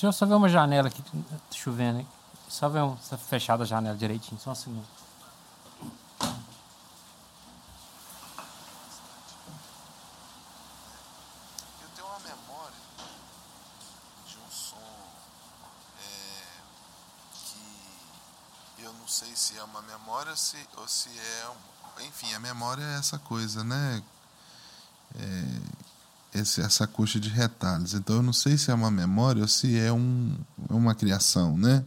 Deixa eu só ver uma janela aqui, tá chovendo, hein? Só ver um, só fechada a janela direitinho, só um segundo. Eu tenho uma memória de um som é, que eu não sei se é uma memória ou se, ou se é. Enfim, a memória é essa coisa, né? É, esse, essa coxa de retalhos. Então eu não sei se é uma memória ou se é um, uma criação, né?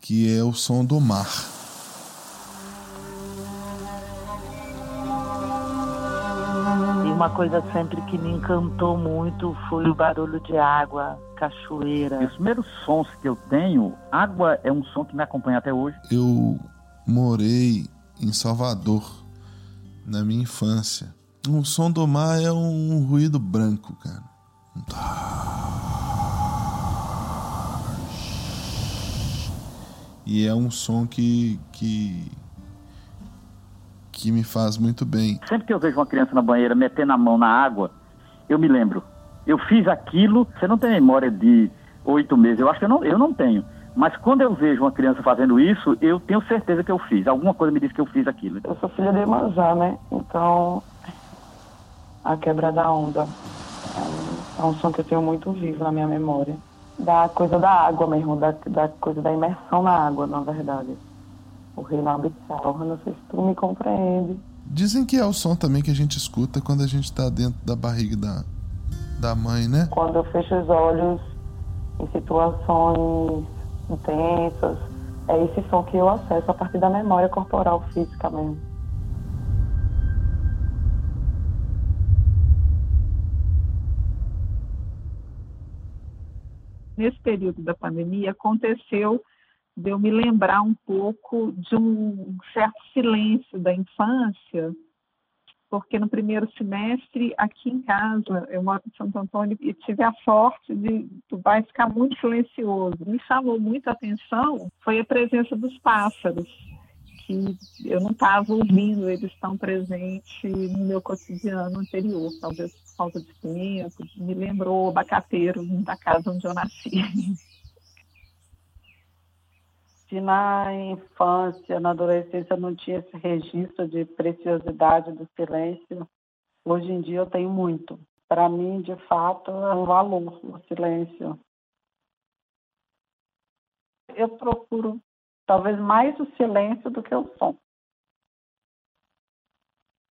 Que é o som do mar. E uma coisa sempre que me encantou muito foi o barulho de água, cachoeira. Os primeiros sons que eu tenho, água é um som que me acompanha até hoje. Eu morei em Salvador na minha infância. O som do mar é um ruído branco, cara. Um E é um som que, que que me faz muito bem. Sempre que eu vejo uma criança na banheira metendo a mão na água, eu me lembro. Eu fiz aquilo, você não tem memória de oito meses, eu acho que eu não, eu não tenho. Mas quando eu vejo uma criança fazendo isso, eu tenho certeza que eu fiz. Alguma coisa me diz que eu fiz aquilo. Eu sou filha de Iemanjá, né? Então, a quebra da onda é um, é um som que eu tenho muito vivo na minha memória. Da coisa da água mesmo, da, da coisa da imersão na água, na verdade. O rei na abissal, não sei se tu me compreende. Dizem que é o som também que a gente escuta quando a gente tá dentro da barriga da, da mãe, né? Quando eu fecho os olhos em situações intensas, é esse som que eu acesso a partir da memória corporal física mesmo. Nesse período da pandemia, aconteceu de eu me lembrar um pouco de um certo silêncio da infância, porque no primeiro semestre, aqui em casa, eu moro em Santo Antônio e tive a sorte de do bairro ficar muito silencioso. Me chamou muito a atenção foi a presença dos pássaros, que eu não estava ouvindo eles tão presentes no meu cotidiano anterior, talvez por falta de tempo. Me lembrou o abacateiro da casa onde eu nasci. Se na infância, na adolescência, não tinha esse registro de preciosidade do silêncio, hoje em dia eu tenho muito. Para mim, de fato, é um valor o silêncio. Eu procuro talvez mais o silêncio do que o som.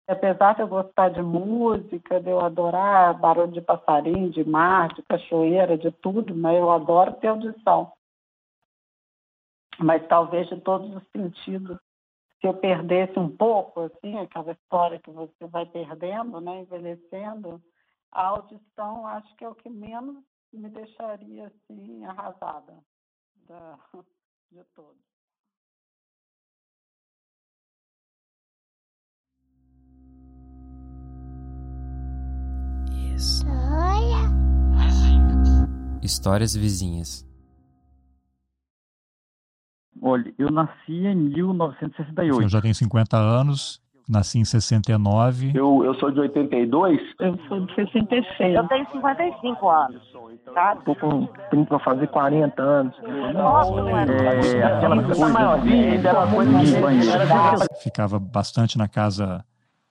Apesar de eu gostar de música, de eu adorar barulho de passarinho, de mar, de cachoeira, de tudo, mas eu adoro ter audição mas talvez de todos os sentidos. Se eu perdesse um pouco, assim, aquela história que você vai perdendo, né, envelhecendo, a audição acho que é o que menos me deixaria assim arrasada da, de todos. Histórias vizinhas. Olha, eu nasci em 1968. Eu já tenho 50 anos, nasci em 69. Eu, eu sou de 82. Eu sou de 66. Eu tenho 55 anos, tá? Tô com, tenho pra fazer 40 anos. Nossa, mano. É, aquela coisa era coisa de banheiro. Ficava bastante na casa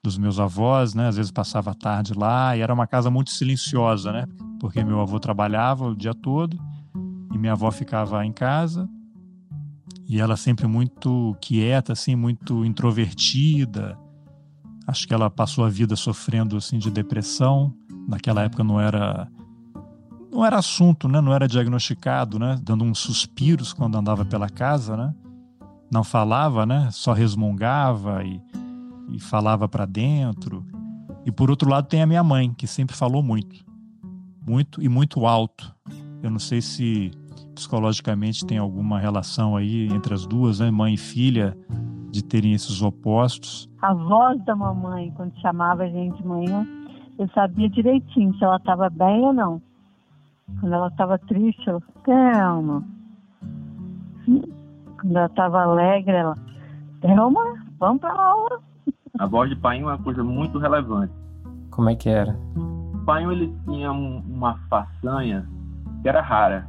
dos meus avós, né? Às vezes passava a tarde lá e era uma casa muito silenciosa, né? Porque meu avô trabalhava o dia todo e minha avó ficava em casa e ela sempre muito quieta, assim, muito introvertida. Acho que ela passou a vida sofrendo assim de depressão. Naquela época não era não era assunto, né? Não era diagnosticado, né? Dando uns suspiros quando andava pela casa, né? Não falava, né? Só resmungava e, e falava para dentro. E por outro lado tem a minha mãe, que sempre falou muito. Muito e muito alto. Eu não sei se psicologicamente tem alguma relação aí entre as duas, né, mãe e filha, de terem esses opostos. A voz da mamãe, quando chamava a gente de manhã, eu sabia direitinho se ela estava bem ou não. Quando ela estava triste, ela calma. Quando ela estava alegre, ela, calma, vamos para aula. A voz de pai é uma coisa muito relevante. Como é que era? O pai ele tinha um- uma façanha que era rara.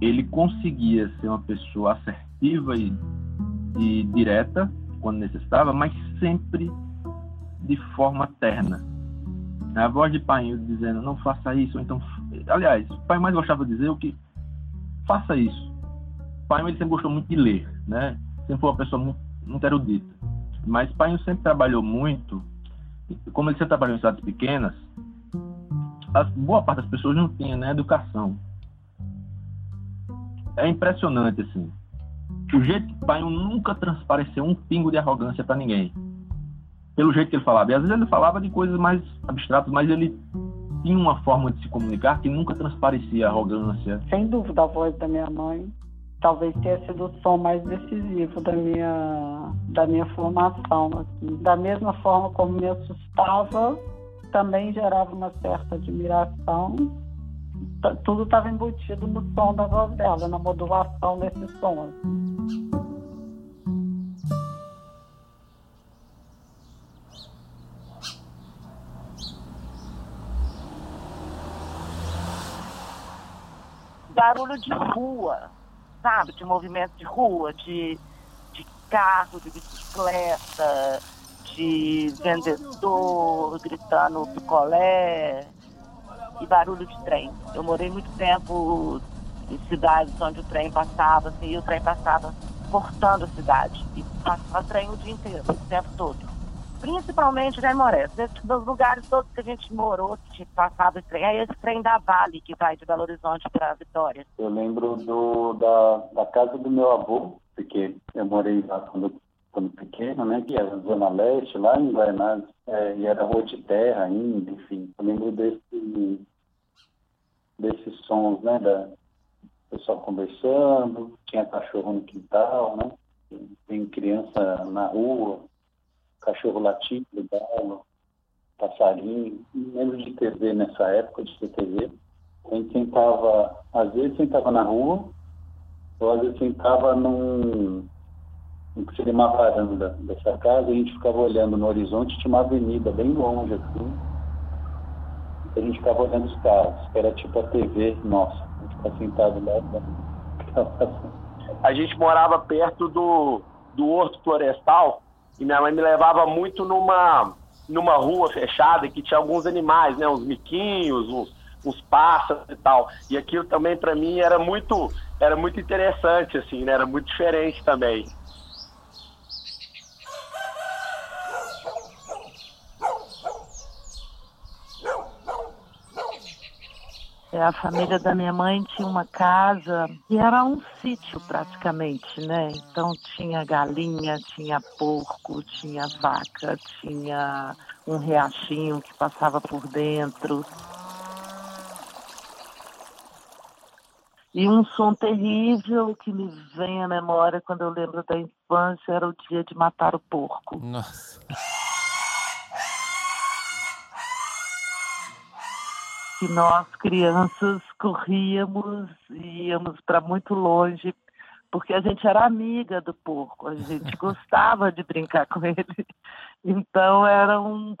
ele conseguia ser uma pessoa assertiva e, e direta quando necessitava, mas sempre de forma terna. A voz de pai dizendo não faça isso, então, aliás, o pai mais gostava de dizer o que faça isso. O pai ele sempre gostou muito de ler, né? Sempre foi uma pessoa muito, muito erudita. Mas pai sempre trabalhou muito, como ele sempre trabalhou em cidades pequenas, a boa parte das pessoas não tinha né, educação. É impressionante, assim. O jeito que pai nunca transpareceu um pingo de arrogância para ninguém. Pelo jeito que ele falava. E às vezes ele falava de coisas mais abstratas, mas ele tinha uma forma de se comunicar que nunca transparecia arrogância. Sem dúvida, a voz da minha mãe talvez tenha sido o som mais decisivo da minha, da minha formação. Assim. Da mesma forma como me assustava, também gerava uma certa admiração. Tudo estava embutido no som da voz dela, na modulação desse som. Assim. barulho de rua, sabe? De movimento de rua, de, de carro, de bicicleta, de vendedor gritando picolé e barulho de trem. Eu morei muito tempo em cidades onde o trem passava, assim, e o trem passava cortando a cidade. E passava trem o dia inteiro, o tempo todo principalmente em Morés. Dos lugares todos que a gente morou, que passava esse trem, é esse trem da Vale que vai de Belo Horizonte para Vitória. Eu lembro do, da, da casa do meu avô, porque eu morei lá quando, quando pequeno, né, que era Zona Leste, lá em Guaianazes, é, e era rua de terra ainda, enfim. Eu lembro desse, desses sons, né, da pessoal conversando, tinha cachorro no quintal, né, tem criança na rua, cachorro latindo, galo, passarinho. Lembro de TV nessa época, de ter TV. A gente sentava, às vezes sentava na rua, ou às vezes sentava num, que seria uma varanda dessa casa, e a gente ficava olhando no horizonte, tinha uma avenida bem longe assim. A gente ficava olhando os carros, que era tipo a TV nossa. A gente ficava sentado lá. A gente morava perto do, do Horto Florestal, e minha mãe me levava muito numa, numa rua fechada que tinha alguns animais, né? Uns miquinhos, uns, uns pássaros e tal. E aquilo também para mim era muito, era muito interessante, assim, né? Era muito diferente também. É, a família da minha mãe tinha uma casa que era um sítio praticamente, né? Então tinha galinha, tinha porco, tinha vaca, tinha um riachinho que passava por dentro. E um som terrível que me vem à memória quando eu lembro da infância era o dia de matar o porco. Nossa. Que nós crianças corríamos e íamos para muito longe porque a gente era amiga do porco, a gente gostava de brincar com ele. Então era um,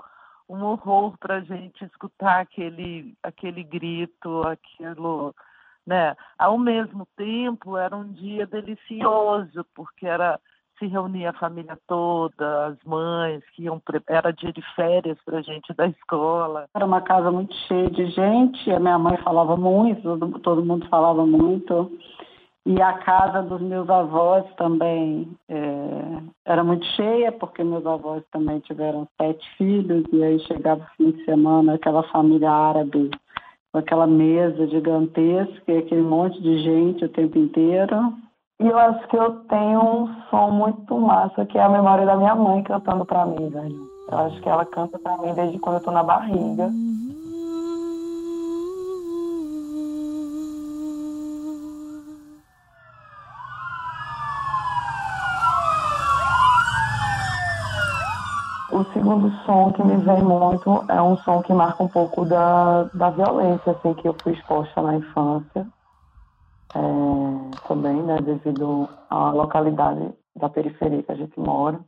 um horror para a gente escutar aquele, aquele grito, aquilo, né? Ao mesmo tempo era um dia delicioso, porque era se reunia a família toda, as mães que iam era dia de férias para gente da escola. Era uma casa muito cheia de gente, a minha mãe falava muito, todo, todo mundo falava muito. E a casa dos meus avós também é, era muito cheia, porque meus avós também tiveram sete filhos, e aí chegava o fim de semana aquela família árabe com aquela mesa gigantesca e aquele monte de gente o tempo inteiro. E eu acho que eu tenho um som muito massa, que é a memória da minha mãe cantando pra mim, velho. Eu acho que ela canta pra mim desde quando eu tô na barriga. O segundo som que me vem muito é um som que marca um pouco da, da violência assim, que eu fui exposta na infância é, também, né, devido à localidade da periferia que a gente mora,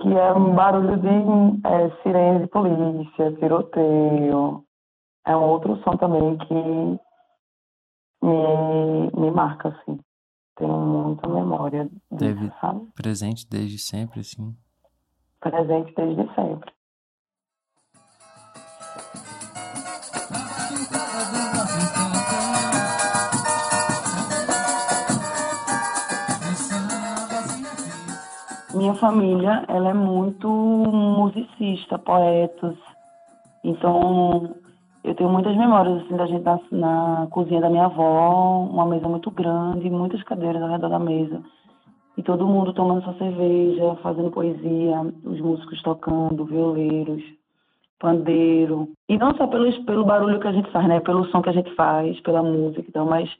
que é um barulho de é, sirene de polícia, tiroteio. É um outro som também que me, me marca, assim. Tenho muita memória disso, Teve sabe? presente desde sempre, assim. Presente desde sempre. Minha família, ela é muito musicista, poetas. Então, eu tenho muitas memórias assim da gente na, na cozinha da minha avó, uma mesa muito grande, muitas cadeiras ao redor da mesa. E todo mundo tomando sua cerveja, fazendo poesia, os músicos tocando, violeiros, pandeiro. E não só pelo, pelo barulho que a gente faz, né? Pelo som que a gente faz, pela música, então, mas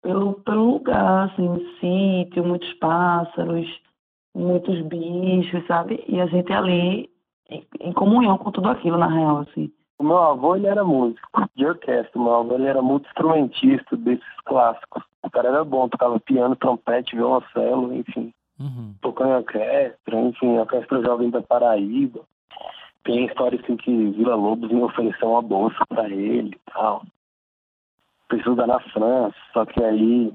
pelo, pelo lugar, assim, sítio, muitos pássaros, muitos bichos, sabe? E a gente ali em, em comunhão com tudo aquilo, na real, assim. O meu avô, ele era músico de orquestra. O meu avô, ele era muito instrumentista desses clássicos. O cara era bom, tocava piano, trompete, violoncelo, enfim. Uhum. Tocando em orquestra, enfim, orquestra jovem da Paraíba. Tem história assim que Vila Lobos ia oferecer uma bolsa pra ele e tal. Precisou dar na França, só que aí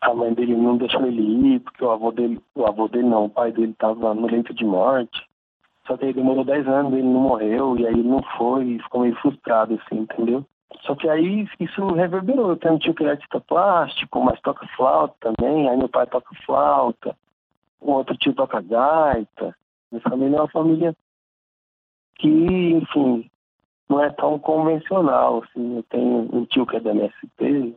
a mãe dele não deixou ele ir, porque o avô dele, o avô dele não, o pai dele estava no leito de morte. Só que aí demorou 10 anos, ele não morreu, e aí ele não foi, ficou meio frustrado, assim, entendeu? Só que aí isso reverberou. Eu tenho um tio que é artista plástico, mas toca flauta também, aí meu pai toca flauta, o outro tio toca gaita. Minha família é uma família que, enfim, não é tão convencional, assim. Eu tenho um tio que é da MST,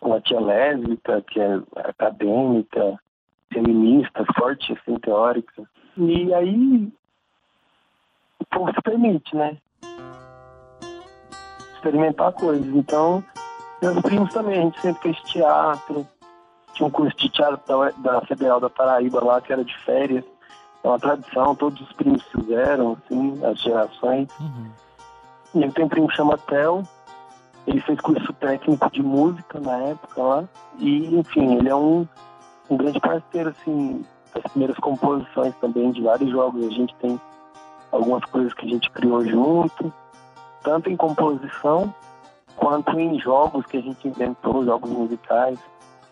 uma tia lésbica, que é acadêmica, feminista, forte, assim, teórica. E aí o povo se permite, né? Experimentar coisas. Então, meus primos também, a gente sempre fez teatro. Tinha um curso de teatro da, da Federal da Paraíba lá, que era de férias. É uma tradição, todos os primos fizeram, assim, as gerações. E eu tenho um primo que chama Theo, ele fez curso técnico de música na época lá. E, enfim, ele é um, um grande parceiro, assim, das primeiras composições também de vários jogos. A gente tem algumas coisas que a gente criou junto, tanto em composição quanto em jogos que a gente inventou, jogos musicais,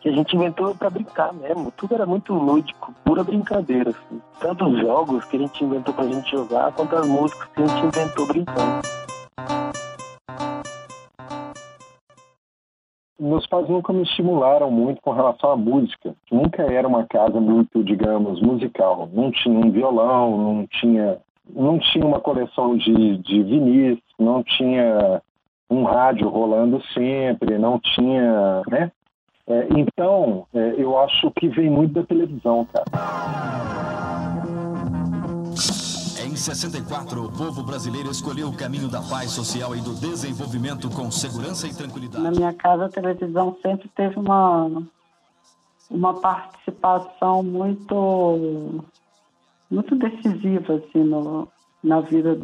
que a gente inventou para brincar mesmo. Tudo era muito lúdico, pura brincadeira. Assim. Tanto os jogos que a gente inventou pra gente jogar, quanto as músicas que a gente inventou brincando. Meus pais nunca me estimularam muito com relação à música. Nunca era uma casa muito, digamos, musical. Não tinha um violão, não tinha, não tinha uma coleção de, de vinis, não tinha um rádio rolando sempre, não tinha, né? É, então, é, eu acho que vem muito da televisão, cara. Em 64, o povo brasileiro escolheu o caminho da paz social e do desenvolvimento com segurança e tranquilidade. Na minha casa, a televisão sempre teve uma, uma participação muito, muito decisiva assim, no, na vida.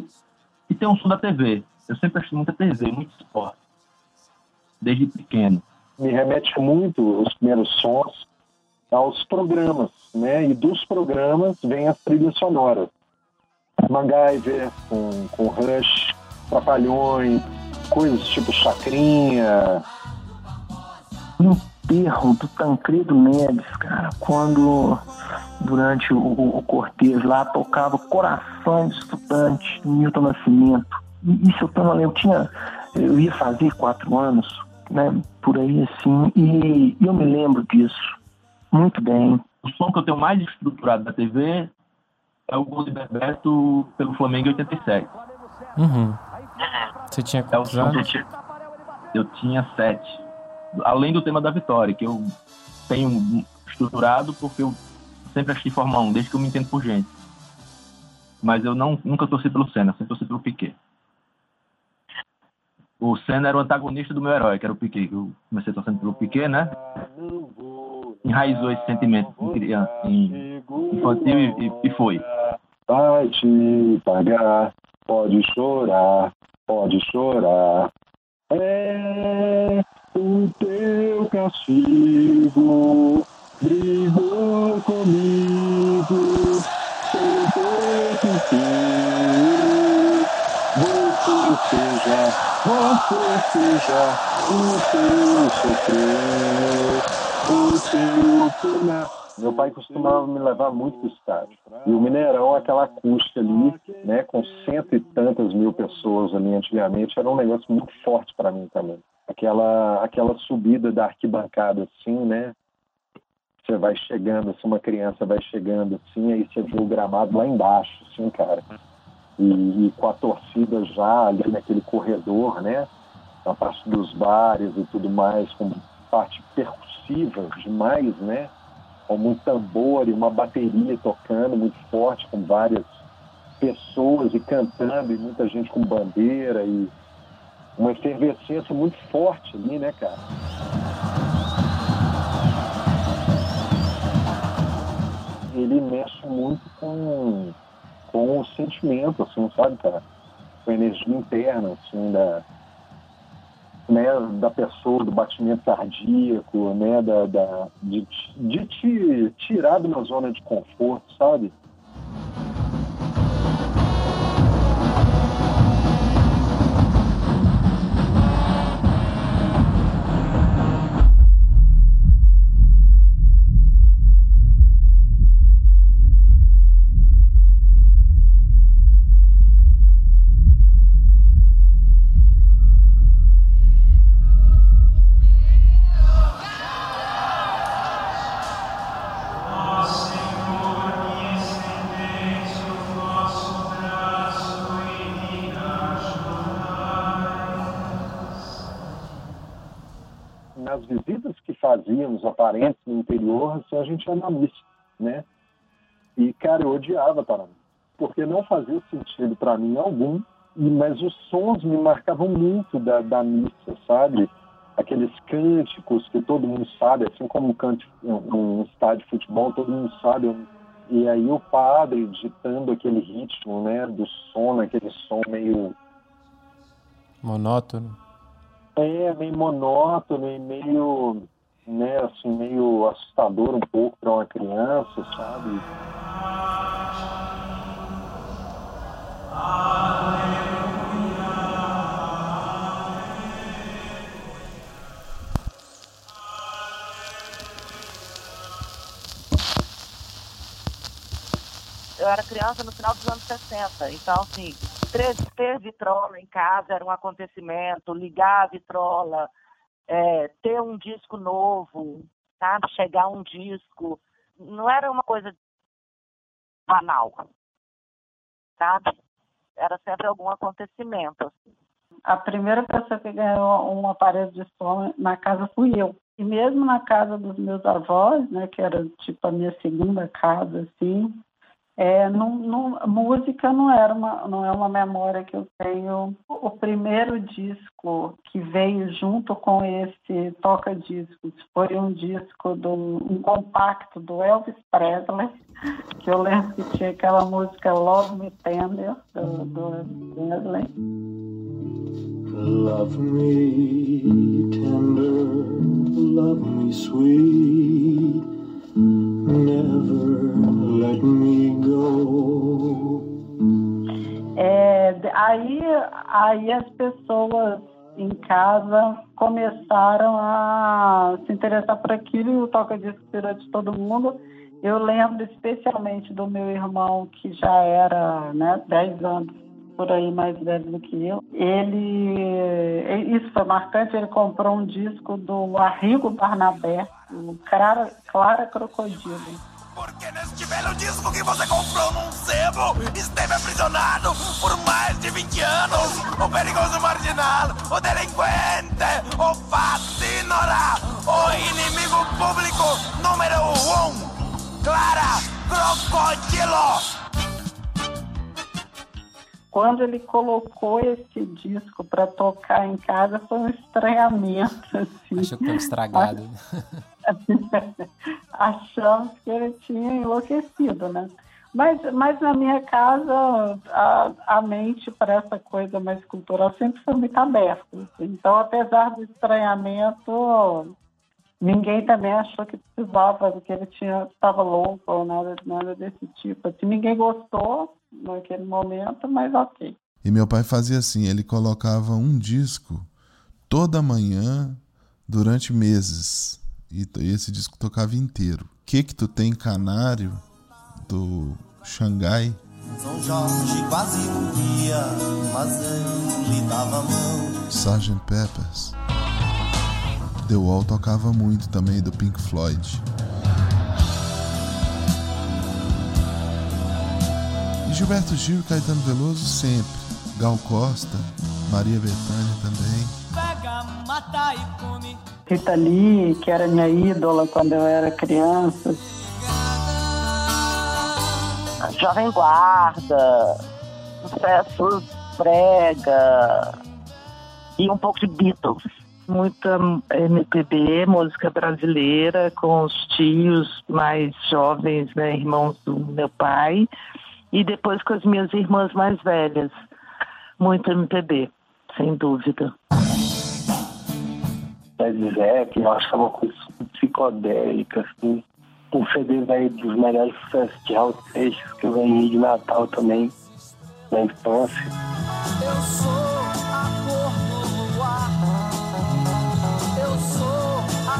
E tem um som da TV. Eu sempre achei muita TV, muito esporte. Desde pequeno. Me remete muito os primeiros sons aos programas, né? E dos programas vem as trilhas sonoras. MacGyver, com, com Rush, Trapalhões, coisas tipo Chacrinha. No enterro do Tancredo Neves, cara, quando durante o, o, o cortejo lá tocava Coração Estudante, Milton Nascimento. E isso eu tava, eu tinha, eu ia fazer quatro anos, né, por aí assim, e eu me lembro disso muito bem. O som que eu tenho mais estruturado da TV é o gol de Bebeto pelo Flamengo em 87. Uhum. Você tinha É o quantos eu anos? tinha, eu tinha sete. Além do tema da vitória, que eu tenho estruturado porque eu sempre achei Fórmula 1, desde que eu me entendo por gente. Mas eu não, nunca torci pelo Senna, sempre torci pelo Piquet. O Senna era o antagonista do meu herói, que era o Piquet. que Eu comecei torcendo pelo Piquet, né? Enraizou esse sentimento em criança, em infantil e, e- foi. Vai te pagar, pode chorar, pode chorar. É o teu castigo, brigou comigo, pelo teu inteiro, você seja Você seja o teu sofrer, Meu pai costumava me levar muito para o estádio. E o Mineirão, aquela acústica ali, né, com cento e tantas mil pessoas ali antigamente, era um negócio muito forte para mim também. Aquela, aquela subida da arquibancada assim, né? Você vai chegando, assim, uma criança vai chegando assim, aí você vê o gramado lá embaixo, assim, cara. E, e com a torcida já ali naquele corredor, né? Na parte dos bares e tudo mais, com parte percussiva demais, né? com muito tambor e uma bateria tocando muito forte, com várias pessoas e cantando, e muita gente com bandeira, e uma efervescência muito forte ali, né, cara? Ele mexe muito com, com o sentimento, assim, sabe, cara? Com a energia interna, assim, da, né, da pessoa, do batimento cardíaco, né, da, da, de, de te tirar de uma zona de conforto, sabe? Nas visitas que fazíamos a parentes no interior, assim, a gente ia na missa, né? E, cara, eu odiava Paraná, porque não fazia sentido para mim algum, mas os sons me marcavam muito da, da missa, sabe? Aqueles cânticos que todo mundo sabe, assim como um, um, um estádio de futebol, todo mundo sabe. E aí o padre ditando aquele ritmo, né, do som, aquele som meio monótono. É, meio monótono e meio, né, assim, meio assustador um pouco para uma criança, sabe? Eu era criança no final dos anos 60, então, assim, ter, ter vitrola em casa era um acontecimento, ligar a vitrola, é, ter um disco novo, sabe? Chegar um disco. Não era uma coisa banal, sabe? Era sempre algum acontecimento. Assim. A primeira pessoa que ganhou um aparelho de som na casa fui eu. E mesmo na casa dos meus avós, né, que era tipo a minha segunda casa, assim, é, não, não, música não era uma, não é uma memória que eu tenho. O primeiro disco que veio junto com esse toca-discos foi um disco do um compacto do Elvis Presley, que eu lembro que tinha aquela música Love Me Tender do, do Elvis Presley. Love me tender, love me sweet, never let me go. É, aí, aí as pessoas em casa começaram a se interessar por aquilo e o toca-disco virou de todo mundo. Eu lembro especialmente do meu irmão, que já era né, 10 anos por aí mais velho do que eu. Ele, isso foi marcante, ele comprou um disco do Arrigo Barnabé, o Clara, Clara Crocodilo. Porque neste belo disco que você comprou num sebo esteve aprisionado por mais de 20 anos o perigoso marginal, o delinquente, o fascínora, o inimigo público número um, Clara Crocodilo quando ele colocou esse disco para tocar em casa foi um estranhamento. Assim. Achou que estava estragado. Achamos que ele tinha enlouquecido, né? Mas, mas na minha casa, a, a mente para essa coisa mais cultural sempre foi muito aberta. Assim. Então, apesar do estranhamento, ninguém também achou que precisava, que ele tinha estava louco ou nada, nada desse tipo. Assim, ninguém gostou, naquele momento, mas ok. E meu pai fazia assim: ele colocava um disco toda manhã durante meses. E esse disco tocava inteiro. Que que tu tem canário do Xangai? São Jorge quase morria, mas eu lhe dava a mão. Sgt. Peppers. The Wall tocava muito também do Pink Floyd. E Gilberto Gil e Caetano Veloso sempre. Gal Costa, Maria Bethânia também. Pega, mata e come. Rita Lee, que era minha ídola quando eu era criança. Jovem Guarda, sucesso brega e um pouco de Beatles. Muita MPB, música brasileira, com os tios mais jovens, né, irmãos do meu pai, e depois com as minhas irmãs mais velhas. Muito MPB, sem dúvida. Led Zeppelin, eu acho que é uma coisa psicodélica, assim. Um CD velho dos melhores sucessos de Raul Seixas, que eu ganhei de Natal também, na infância. Eu sou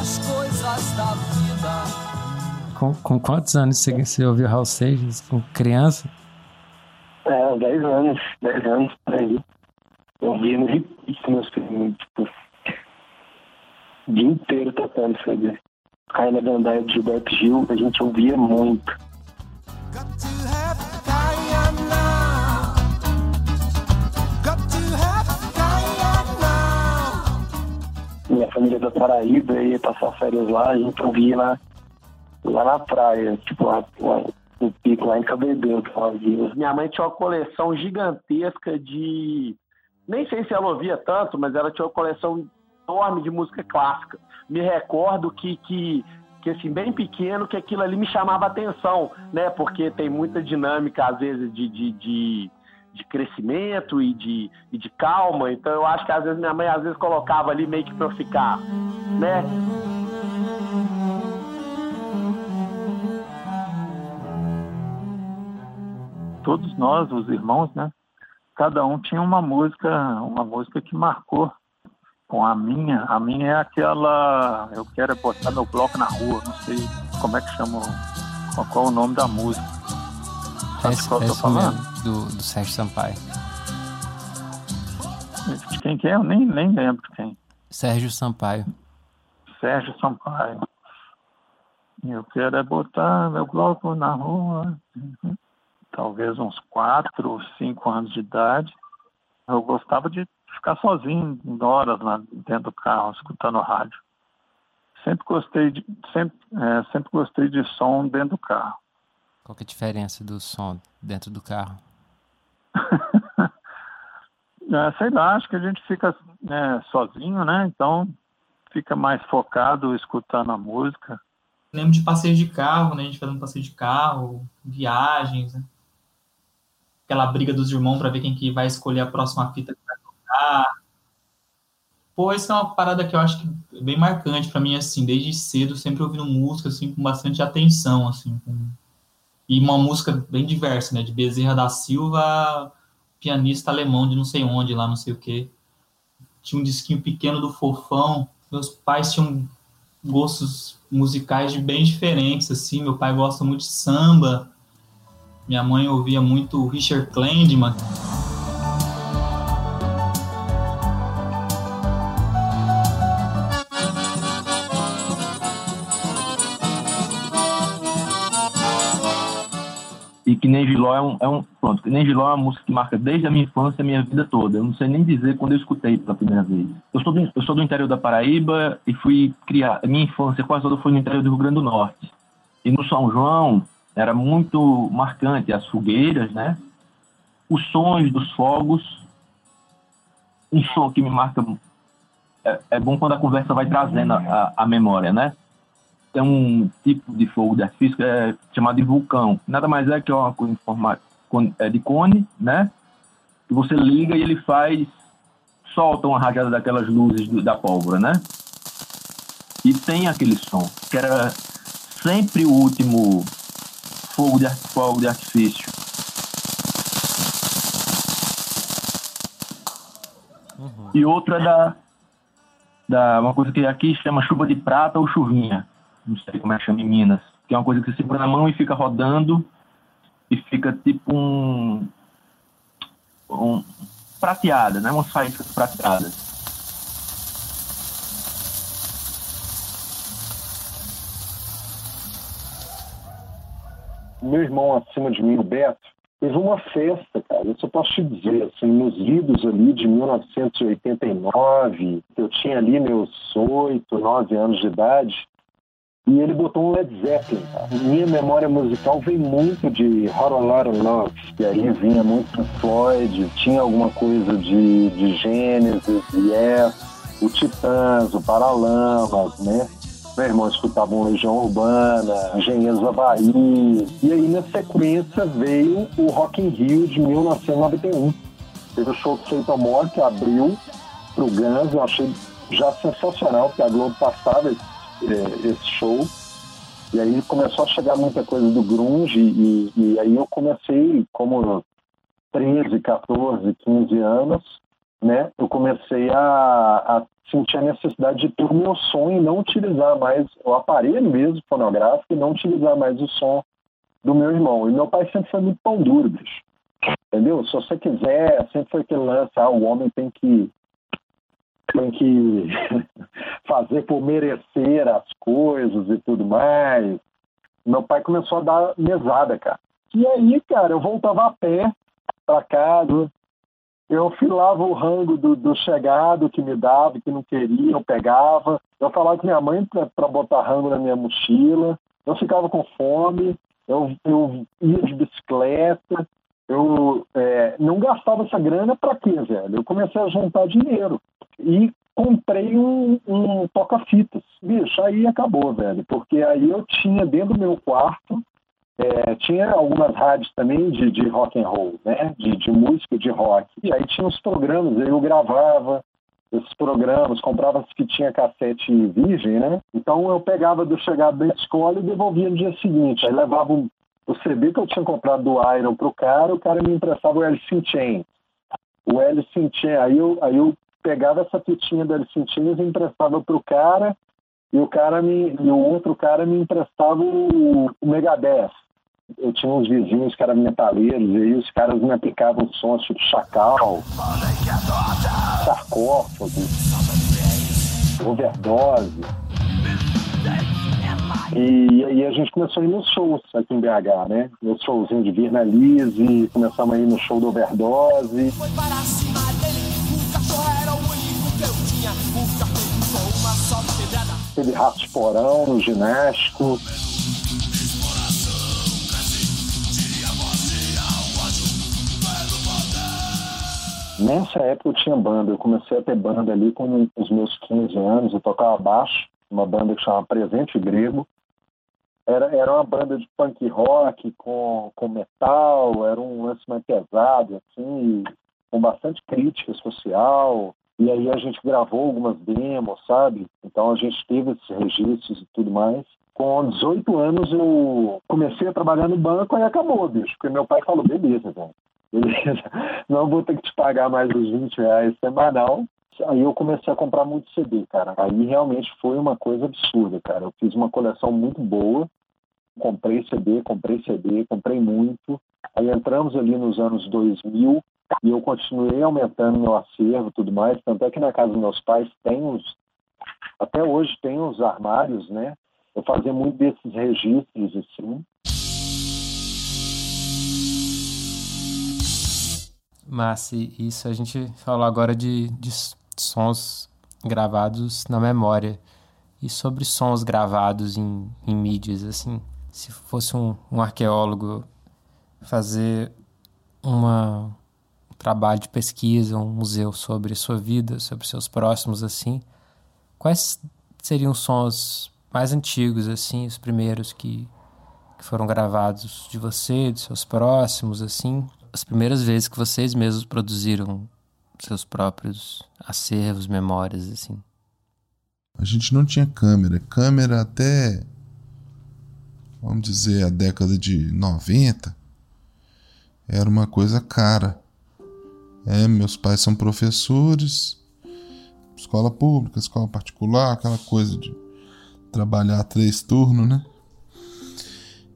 as coisas da vida. Com, com quantos anos você, você ouviu Raul Seixas? Com criança? É, 10 anos, 10 anos por aí. Eu via no repeat meus filhos, tipo, o dia inteiro tocando CD. Raina Gandaia de Gilberto Gil, a gente ouvia muito. Minha família é da Paraíba ia passar férias lá, a gente ouvia lá, lá na praia, tipo, lá, lá pico, lá em Cabedelo, que ela via. Minha mãe tinha uma coleção gigantesca de. Nem sei se ela ouvia tanto, mas ela tinha uma coleção enorme de música clássica. Me recordo que, que, que assim, bem pequeno, que aquilo ali me chamava atenção, né? Porque tem muita dinâmica, às vezes, de, de, de, de crescimento e de, e de calma. Então eu acho que às vezes minha mãe às vezes colocava ali meio que pra eu ficar, né? todos nós, os irmãos, né? Cada um tinha uma música, uma música que marcou. Com a minha, a minha é aquela, eu quero botar meu bloco na rua, não sei como é que chama, qual é o nome da música. Sabe Esse, qual eu tô falando? mesmo, do, do Sérgio Sampaio. De quem que é? Eu nem, nem lembro quem. Sérgio Sampaio. Sérgio Sampaio. Eu quero é botar meu bloco na rua. Uhum. Talvez uns quatro ou cinco anos de idade. Eu gostava de ficar sozinho, em horas lá dentro do carro, escutando rádio. Sempre gostei de, sempre, é, sempre gostei de som dentro do carro. Qual que é a diferença do som dentro do carro? É, sei lá, acho que a gente fica né, sozinho, né? Então fica mais focado escutando a música. Lembro de passeio de carro, né? A gente fazendo passeio de carro, viagens, né? Aquela briga dos irmãos para ver quem que vai escolher a próxima fita que vai tocar. Pô, isso é uma parada que eu acho que é bem marcante para mim, assim, desde cedo, sempre ouvindo música, assim, com bastante atenção, assim, com... e uma música bem diversa, né? De Bezerra da Silva, pianista alemão de não sei onde, lá não sei o quê. Tinha um disquinho pequeno do Fofão. Meus pais tinham gostos musicais de bem diferentes, assim. Meu pai gosta muito de samba. Minha mãe ouvia muito Richard Kleinman. E que nem Giló é um, é um. Pronto, que nem Giló é uma música que marca desde a minha infância a minha vida toda. Eu não sei nem dizer quando eu escutei pela primeira vez. Eu sou do, eu sou do interior da Paraíba e fui criar. A minha infância quase toda foi no interior do Rio Grande do Norte. E no São João era muito marcante as fogueiras, né? Os sons dos fogos. Um som que me marca. É, é bom quando a conversa vai trazendo a, a, memória, né? Tem um tipo de fogo de artifício que é chamado de vulcão. Nada mais é que uma coisa em é de cone, né? Que você liga e ele faz, solta uma rajada daquelas luzes do, da pólvora, né? E tem aquele som, que era sempre o último fogo de, fogo de artifício. E outra da, da uma coisa que aqui chama chuva de prata ou chuvinha. Não sei como é que chama em Minas. Que é uma coisa que você segura na mão e fica rodando e fica tipo um, um prateada, né? Umas faíscas prateadas. meu irmão acima de mim, o Beto, teve uma festa, cara. Eu posso te dizer, assim, nos idos ali de 1989, eu tinha ali meus oito, nove anos de idade, e ele botou um Led Zeppelin, cara. Minha memória musical vem muito de Hot a Lot of Love, e aí vinha muito Floyd, tinha alguma coisa de, de Genesis, Yes, o Titãs, o Paralamas, né? Meu irmão escutava um Legião Urbana, Engenheiros da Bahia. E aí, na sequência, veio o Rock in Rio de 1991. Teve o show do Feito Amor, que abriu pro Guns. Eu achei já sensacional, porque a Globo passava esse, é, esse show. E aí começou a chegar muita coisa do grunge e, e aí eu comecei, como 13, 14, 15 anos, né? Eu comecei a, a senti a necessidade de ter o meu som e não utilizar mais o aparelho mesmo fonográfico e não utilizar mais o som do meu irmão. E meu pai sempre foi muito pão duro, bicho. Entendeu? Se você quiser, sempre foi aquele lance, ah, o homem tem que tem que fazer por merecer as coisas e tudo mais. Meu pai começou a dar mesada, cara. E aí, cara, eu voltava a pé para casa, eu filava o rango do, do, chegado que me dava, que não queria, eu pegava. Eu falava com minha mãe para botar rango na minha mochila. Eu ficava com fome, eu, eu ia de bicicleta. Eu é, não gastava essa grana para quê, velho? Eu comecei a juntar dinheiro. E comprei um, um toca-fitas. Bicho, aí acabou, velho. Porque aí eu tinha dentro do meu quarto é, tinha algumas rádios também de, de rock and roll, né? De, de música de rock. E aí tinha os programas, eu gravava esses programas, comprava as fitinhas cassete virgem, né? Então eu pegava do chegado da escola e devolvia no dia seguinte. Aí levava um, o CD que eu tinha comprado do Iron pro cara, o cara me emprestava o Alice in Chains. O Alice in Chains, aí eu, aí eu pegava essa fitinha in Chains e emprestava pro cara, e o cara me, e o outro cara me emprestava o, o Megadeth eu tinha uns vizinhos que eram metaleiros, e aí os caras me aplicavam sons tipo chacal, sarcófago, overdose. E aí a gente começou a ir nos shows aqui em BH, né? Nos showzinhos de Virnalize, começamos a ir no show do Overdose. Teve rato de porão no ginástico. Nessa época eu tinha banda, eu comecei a ter banda ali com os meus 15 anos, eu tocava baixo, uma banda que chama Presente Grego. Era, era uma banda de punk rock com, com metal, era um lance mais pesado, assim, com bastante crítica social. E aí a gente gravou algumas demos, sabe? Então a gente teve esses registros e tudo mais. Com 18 anos eu comecei a trabalhar no banco e acabou, bicho. Porque meu pai falou, beleza, velho beleza, não vou ter que te pagar mais os 20 reais semanal. Aí eu comecei a comprar muito CD, cara. Aí realmente foi uma coisa absurda, cara. Eu fiz uma coleção muito boa, comprei CD, comprei CD, comprei muito. Aí entramos ali nos anos 2000 e eu continuei aumentando meu acervo tudo mais. Tanto é que na casa dos meus pais tem uns, até hoje tem uns armários, né? Eu fazia muito desses registros, assim. Mas isso a gente falou agora de, de sons gravados na memória. E sobre sons gravados em, em mídias, assim, se fosse um, um arqueólogo fazer uma, um trabalho de pesquisa, um museu sobre sua vida, sobre seus próximos, assim, quais seriam os sons mais antigos, assim, os primeiros que, que foram gravados de você, de seus próximos, assim, as primeiras vezes que vocês mesmos produziram seus próprios acervos, memórias, assim? A gente não tinha câmera. Câmera até, vamos dizer, a década de 90 era uma coisa cara. É, meus pais são professores escola pública, escola particular, aquela coisa de trabalhar três turnos, né?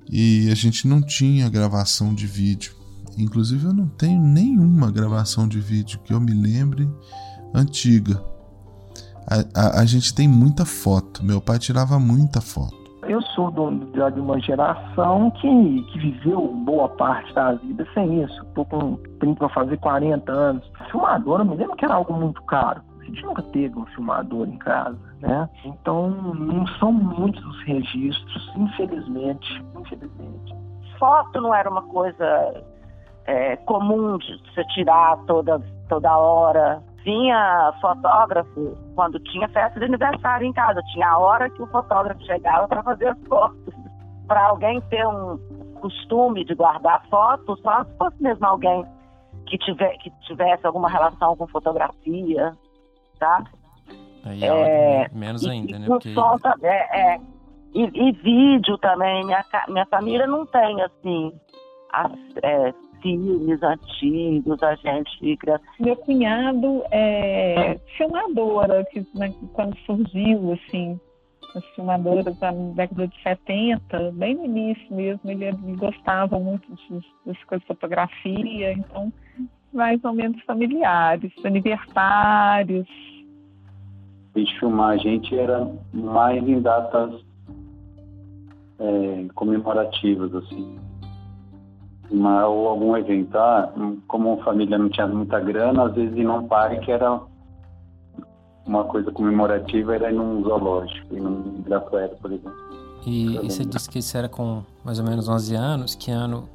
E a gente não tinha gravação de vídeo. Inclusive eu não tenho nenhuma gravação de vídeo que eu me lembre antiga. A, a, a gente tem muita foto. Meu pai tirava muita foto. Eu sou do, de uma geração que, que viveu boa parte da vida sem isso. Estou com 30 para fazer 40 anos. Filmadora, me lembro que era algo muito caro. A gente nunca teve um filmador em casa, né? Então, não são muitos os registros, infelizmente. Infelizmente. Foto não era uma coisa é, comum de você tirar toda, toda hora. Vinha fotógrafo quando tinha festa de aniversário em casa. Tinha a hora que o fotógrafo chegava para fazer as fotos. Para alguém ter um costume de guardar fotos, só se fosse mesmo alguém que, tiver, que tivesse alguma relação com fotografia, tá? Aí é, menos ainda, e, né? Porque... Solta, é, é, e, e, vídeo também. Minha, minha família não tem, assim, as, é, filmes antigos, a gente. Meu cunhado é filmadora, que né, quando surgiu, assim, as filmadoras da década de 70, bem no início mesmo, ele, ele gostava muito das coisas de fotografia, então mais ou menos familiares, aniversários. De filmar a gente era mais em datas é, comemorativas, assim uma, ou algum evento. Ah, como a família não tinha muita grana, às vezes ir num parque era uma coisa comemorativa, era ir num zoológico, ir num Ibirapuera, por exemplo. E, e você disse que isso era com mais ou menos 11 anos? Que ano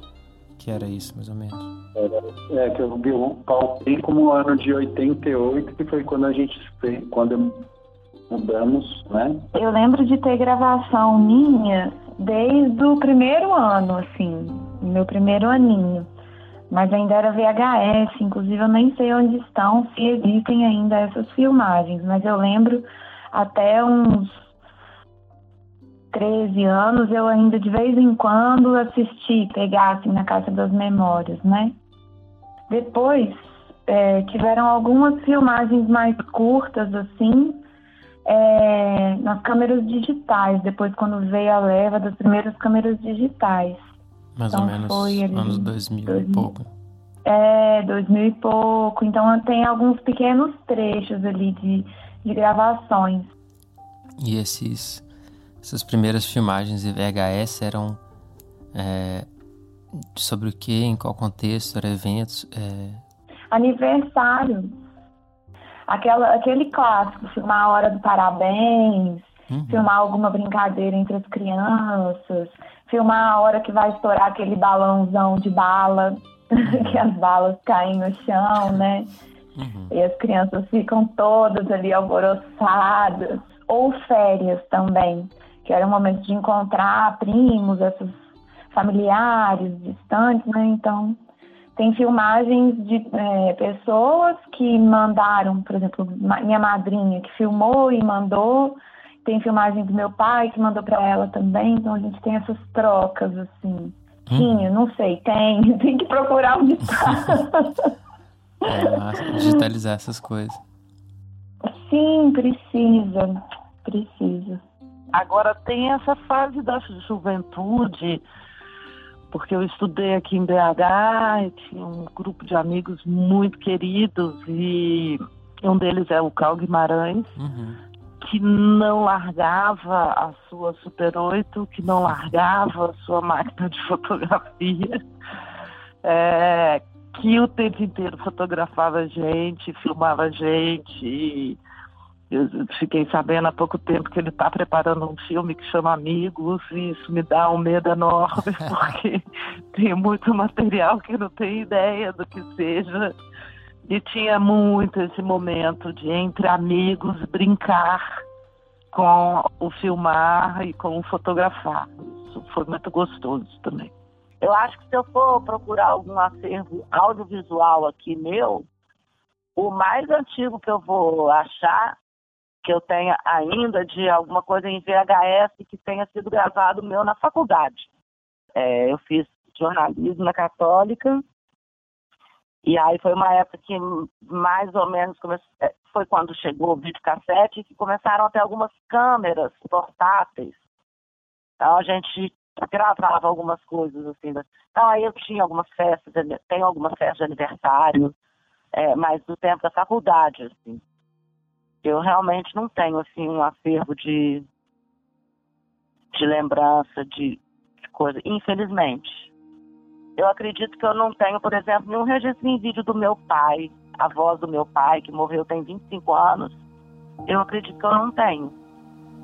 que era isso, mais ou menos? Era, é, que eu vi o palpei como o ano de 88, que foi quando a gente fez, quando mudamos, né? Eu lembro de ter gravação minha desde o primeiro ano, assim, meu primeiro aninho. Mas ainda era VHS, inclusive eu nem sei onde estão, se existem ainda essas filmagens, mas eu lembro até uns 13 anos eu ainda de vez em quando assisti, pegar assim na Caixa das Memórias, né? Depois é, tiveram algumas filmagens mais curtas, assim, é, nas câmeras digitais, depois quando veio a leva das primeiras câmeras digitais. Mais então, ou menos foi ali, anos 2000, 2000 e pouco. É, 2000 e pouco. Então tem alguns pequenos trechos ali de, de gravações. E esses, essas primeiras filmagens de VHS eram é, sobre o que, em qual contexto, eram eventos? É... Aniversário. Aquela, aquele clássico, filmar a hora do parabéns, uhum. filmar alguma brincadeira entre as crianças, filmar a hora que vai estourar aquele balãozão de bala, que as balas caem no chão, né? Uhum. E as crianças ficam todas ali alvoroçadas. Ou férias também, que era o momento de encontrar primos, esses familiares distantes, né? Então, tem filmagens de é, pessoas que mandaram, por exemplo, minha madrinha que filmou e mandou tem filmagem do meu pai que mandou para ela também, então a gente tem essas trocas, assim. Hum. Tinha, não sei, tem, tem que procurar onde está. é massa digitalizar essas coisas. Sim, precisa, precisa. Agora tem essa fase da juventude, porque eu estudei aqui em BH e tinha um grupo de amigos muito queridos e um deles é o Cal Guimarães. Uhum que não largava a sua Super 8, que não largava a sua máquina de fotografia, é, que o tempo inteiro fotografava a gente, filmava a gente. Eu fiquei sabendo há pouco tempo que ele está preparando um filme que chama Amigos, e isso me dá um medo enorme, porque tem muito material que não tem ideia do que seja. E tinha muito esse momento de entre amigos brincar com o filmar e com o fotografar. Isso foi muito gostoso também. Eu acho que se eu for procurar algum acervo audiovisual aqui meu, o mais antigo que eu vou achar, que eu tenha ainda de alguma coisa em VHS que tenha sido gravado meu na faculdade. É, eu fiz jornalismo na Católica E aí foi uma época que mais ou menos come... É, foi quando chegou o videocassete que começaram a ter algumas câmeras portáteis. Então a gente gravava algumas coisas assim. Então aí eu tinha algumas festas, tenho algumas festas de aniversário, é, mas do tempo da faculdade, assim. Eu realmente não tenho assim um acervo de, de lembrança de, de coisa, infelizmente. Eu acredito que eu não tenho, por exemplo, nenhum registro em vídeo do meu pai, a voz do meu pai, que morreu tem 25 anos. Eu acredito que eu não tenho.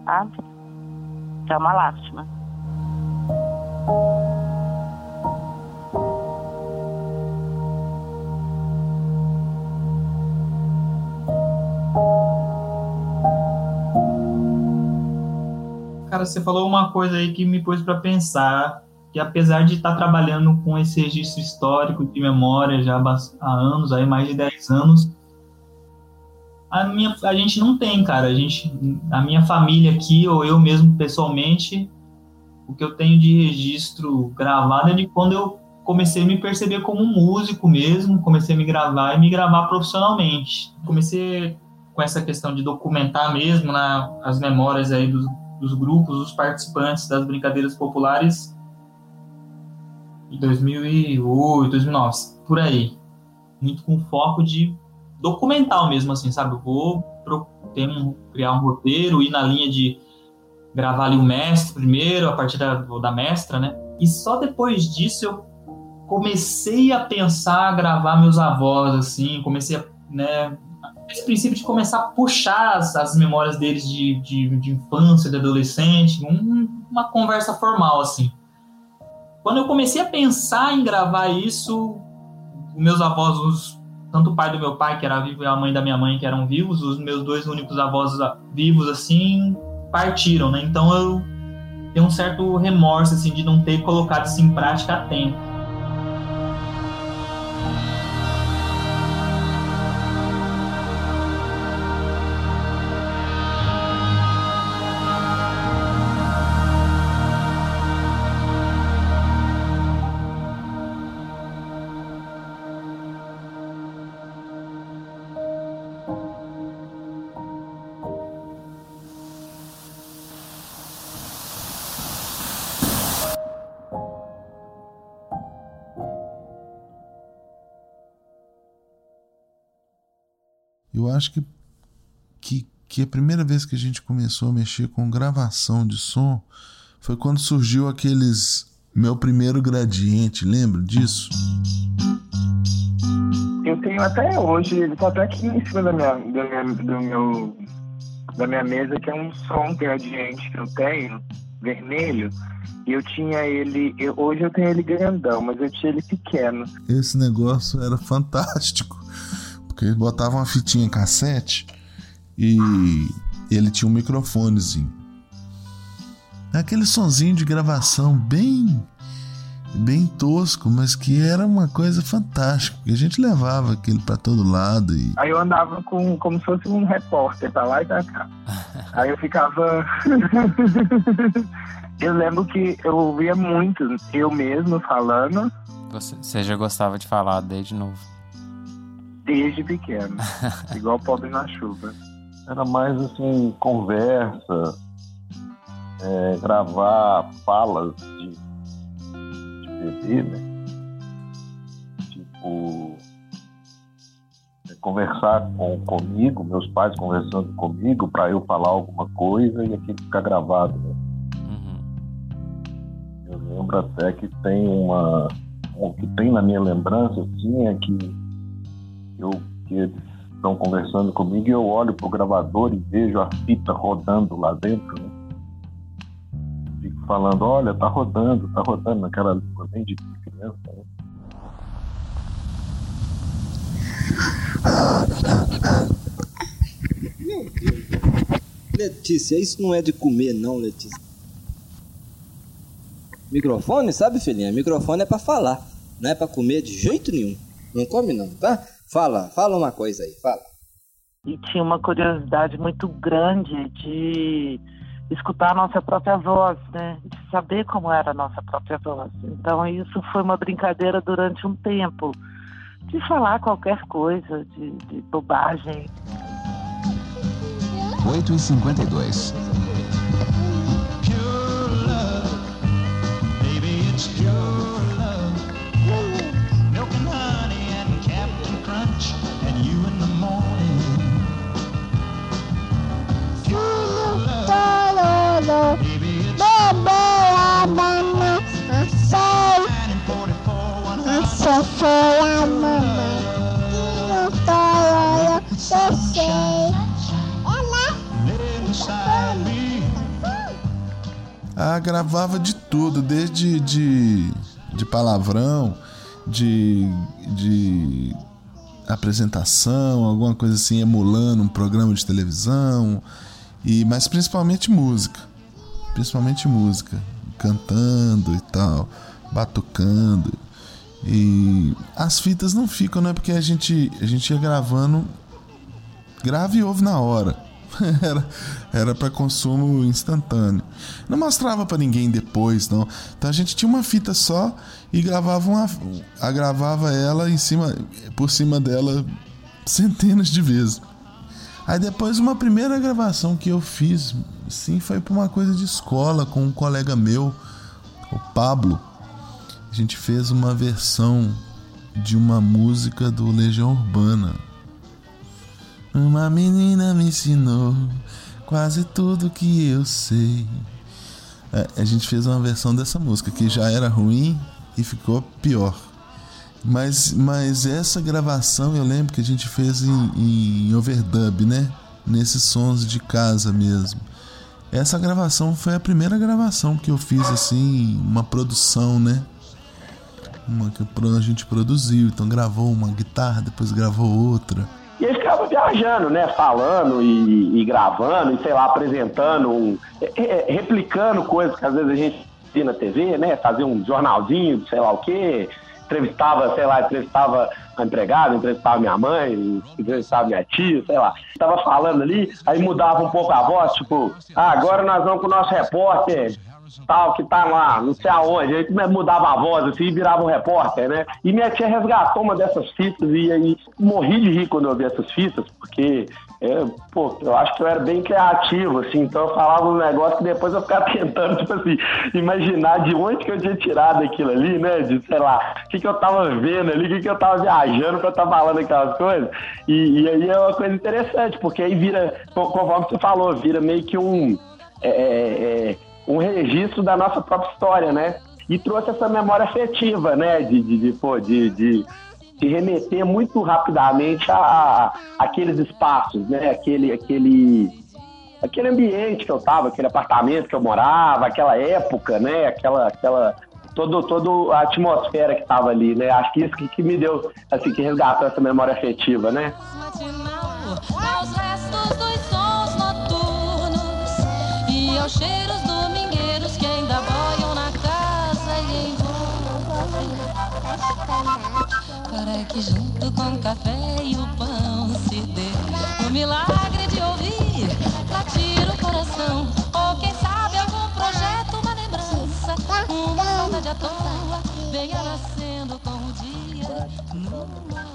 Sabe? é uma lástima. Cara, você falou uma coisa aí que me pôs para pensar que apesar de estar trabalhando com esse registro histórico de memória já há anos, aí mais de 10 anos, a, minha, a gente não tem, cara. A, gente, a minha família aqui, ou eu mesmo pessoalmente, o que eu tenho de registro gravado é de quando eu comecei a me perceber como músico mesmo, comecei a me gravar e me gravar profissionalmente. Comecei com essa questão de documentar mesmo né, as memórias aí dos, dos grupos, dos participantes das brincadeiras populares em 2008, 2009, por aí. Muito com foco de documental mesmo, assim, sabe? Vou ter um, criar um roteiro, ir na linha de gravar ali o mestre primeiro, a partir da, da mestra, né? E só depois disso eu comecei a pensar a gravar meus avós, assim, comecei a, né, esse princípio de começar a puxar as, as memórias deles de, de, de infância, de adolescente, um, uma conversa formal, assim. Quando eu comecei a pensar em gravar isso, meus avós, os, tanto o pai do meu pai, que era vivo, e a mãe da minha mãe, que eram vivos, os meus dois únicos avós vivos, assim, partiram, né? Então eu tenho um certo remorso, assim, de não ter colocado isso em prática a tempo. Eu acho que, que, que a primeira vez que a gente começou a mexer com gravação de som foi quando surgiu aqueles meu primeiro gradiente, lembra disso? Eu tenho até hoje, ele tá até aqui em cima da minha, da minha, do meu, da minha mesa, que é um som gradiente que eu tenho, vermelho. E eu tinha ele, eu, hoje eu tenho ele grandão, mas eu tinha ele pequeno. Esse negócio era fantástico. Porque botava uma fitinha cassete e ele tinha um microfonezinho. Aquele sonzinho de gravação bem bem tosco, mas que era uma coisa fantástica. A gente levava aquele para todo lado e Aí eu andava com como se fosse um repórter pra lá e pra cá. Aí eu ficava Eu lembro que eu ouvia muito eu mesmo falando. Você, você já gostava de falar desde novo? Desde pequeno. igual pobre na chuva. Era mais assim, conversa, é, gravar falas de, de bebê, né? Tipo, é, conversar com, comigo, meus pais conversando comigo para eu falar alguma coisa e aquilo ficar gravado, né? Eu lembro até que tem uma. O que tem na minha lembrança, assim, é que eu que eles estão conversando comigo e eu olho pro gravador e vejo a fita rodando lá dentro, né? Fico falando, olha, tá rodando, tá rodando naquela língua bem de criança, né? Letícia, isso não é de comer, não, Letícia. Microfone, sabe, filhinha? Microfone é pra falar, não é pra comer de jeito nenhum. Não come, não, tá? Fala, fala uma coisa aí, fala. E tinha uma curiosidade muito grande de escutar a nossa própria voz, né? De saber como era a nossa própria voz. Então isso foi uma brincadeira durante um tempo de falar qualquer coisa, de, de bobagem. 8 e 52 love. Baby, it's Essa foi a mamãe não falou, eu sei. Ah, gravava de tudo, desde de, de palavrão, de, de apresentação, alguma coisa assim, emulando um programa de televisão, e mas principalmente música. Principalmente música. Cantando e tal, batucando. E as fitas não ficam, né? Porque a gente, a gente ia gravando. Grave e ouve na hora. era era para consumo instantâneo. Não mostrava para ninguém depois, não. Então a gente tinha uma fita só e gravava uma a gravava ela em cima por cima dela centenas de vezes. Aí depois uma primeira gravação que eu fiz, sim, foi para uma coisa de escola com um colega meu, o Pablo. A gente fez uma versão de uma música do Legião Urbana. Uma menina me ensinou quase tudo que eu sei. É, a gente fez uma versão dessa música que já era ruim e ficou pior. Mas, mas essa gravação eu lembro que a gente fez em, em overdub, né? Nesses sons de casa mesmo. Essa gravação foi a primeira gravação que eu fiz assim, uma produção, né? Uma que a gente produziu, então gravou uma guitarra, depois gravou outra. E ele ficava viajando, né? Falando e, e gravando, e sei lá, apresentando, um, é, é, replicando coisas que às vezes a gente via na TV, né? Fazia um jornalzinho, sei lá o quê, entrevistava, sei lá, entrevistava a empregada, entrevistava minha mãe, entrevistava minha tia, sei lá. Tava falando ali, aí mudava um pouco a voz, tipo, ah, agora nós vamos com o nosso repórter tal, que tá lá, não sei aonde. Aí mudava a voz assim e virava um repórter, né? E minha tia resgatou uma dessas fitas e aí morri de rir quando eu vi essas fitas, porque é, pô, eu acho que eu era bem criativo, assim, então eu falava um negócio que depois eu ficava tentando, tipo assim, imaginar de onde que eu tinha tirado aquilo ali, né? De, sei lá, o que, que eu tava vendo ali, o que, que eu tava viajando pra estar tá falando aquelas coisas. E, e, aí é uma coisa interessante, porque aí vira, conforme você falou, vira meio que um. É, é, é um registro da nossa própria história, né? E trouxe essa memória afetiva, né? De, de, de, pô, de, de, de remeter muito rapidamente a, a, aqueles espaços, né? Aquele, aquele, aquele ambiente que eu tava, aquele apartamento que eu morava, aquela época, né? Aquela, aquela todo, toda a atmosfera que tava ali, né? Acho que isso que, que me deu, assim, que resgatou essa memória afetiva, né? Aos restos dos sons noturnos e aos cheiros domingueiros que ainda boiam na casa e em Para que junto com o café e o pão se dê o milagre de ouvir latir o coração. Ou quem sabe algum projeto, uma lembrança, uma saudade à toa, venha nascendo com o dia. Numa...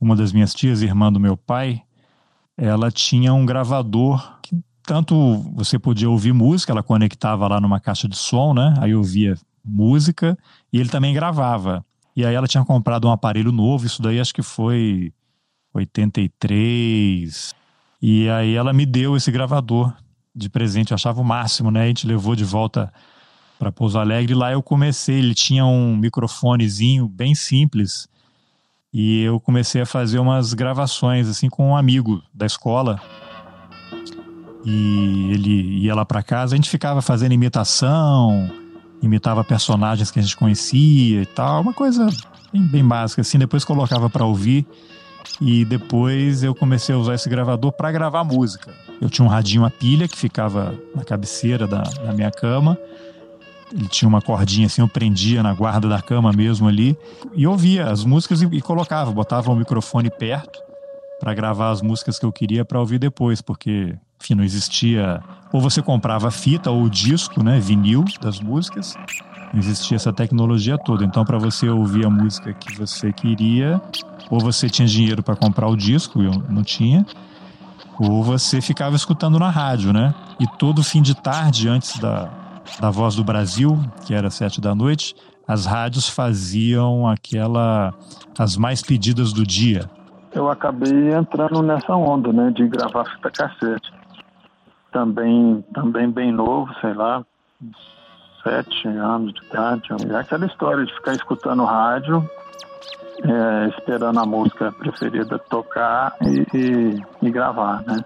uma das minhas tias, irmã do meu pai, ela tinha um gravador que tanto você podia ouvir música, ela conectava lá numa caixa de som, né? Aí ouvia música e ele também gravava. E aí ela tinha comprado um aparelho novo, isso daí acho que foi 83. E aí ela me deu esse gravador de presente, eu achava o máximo, né? A gente levou de volta para Pouso Alegre. Lá eu comecei, ele tinha um microfonezinho bem simples e eu comecei a fazer umas gravações assim com um amigo da escola. E ele ia lá para casa, a gente ficava fazendo imitação, imitava personagens que a gente conhecia e tal, uma coisa bem, bem básica assim, depois colocava para ouvir. E depois eu comecei a usar esse gravador para gravar música. Eu tinha um radinho a pilha que ficava na cabeceira da, da minha cama ele tinha uma cordinha assim, eu prendia na guarda da cama mesmo ali e ouvia as músicas e, e colocava, botava o microfone perto para gravar as músicas que eu queria para ouvir depois, porque, enfim, não existia. Ou você comprava fita ou disco, né, vinil das músicas, não existia essa tecnologia toda. Então, para você ouvir a música que você queria, ou você tinha dinheiro para comprar o disco, eu não tinha, ou você ficava escutando na rádio, né? E todo fim de tarde, antes da, da Voz do Brasil, que era sete da noite, as rádios faziam aquela as mais pedidas do dia. Eu acabei entrando nessa onda, né, de gravar fita cassete. Também, também bem novo, sei lá, sete anos de idade. É aquela história de ficar escutando rádio, é, esperando a música preferida tocar e, e, e gravar, né?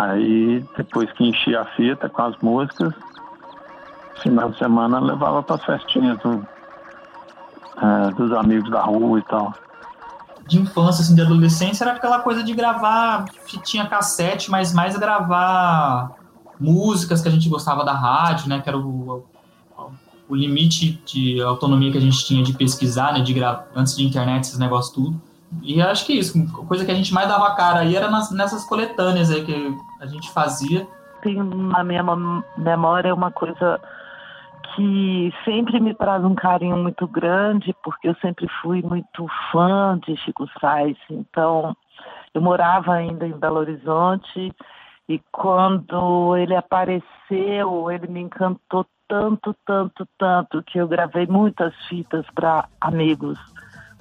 Aí, depois que enchia a fita com as músicas, final de semana levava para as festinhas do, é, dos amigos da rua e tal. De infância, assim, de adolescência, era aquela coisa de gravar fitinha cassete, mas mais gravar músicas que a gente gostava da rádio, né? Que era o, o limite de autonomia que a gente tinha de pesquisar, né? De antes de internet, esses negócios tudo. E acho que isso, coisa que a gente mais dava cara aí era nas, nessas coletâneas aí que a gente fazia. Tem na minha memória uma coisa que sempre me traz um carinho muito grande, porque eu sempre fui muito fã de Chico Sainz. Então, eu morava ainda em Belo Horizonte e quando ele apareceu, ele me encantou tanto, tanto, tanto que eu gravei muitas fitas para amigos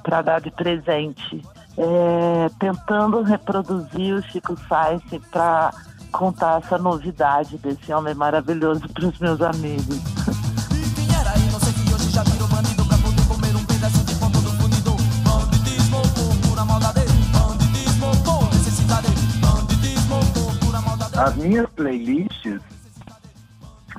para dar de presente, é, tentando reproduzir o Chico Sainz para contar essa novidade desse homem maravilhoso para os meus amigos. As minhas playlists,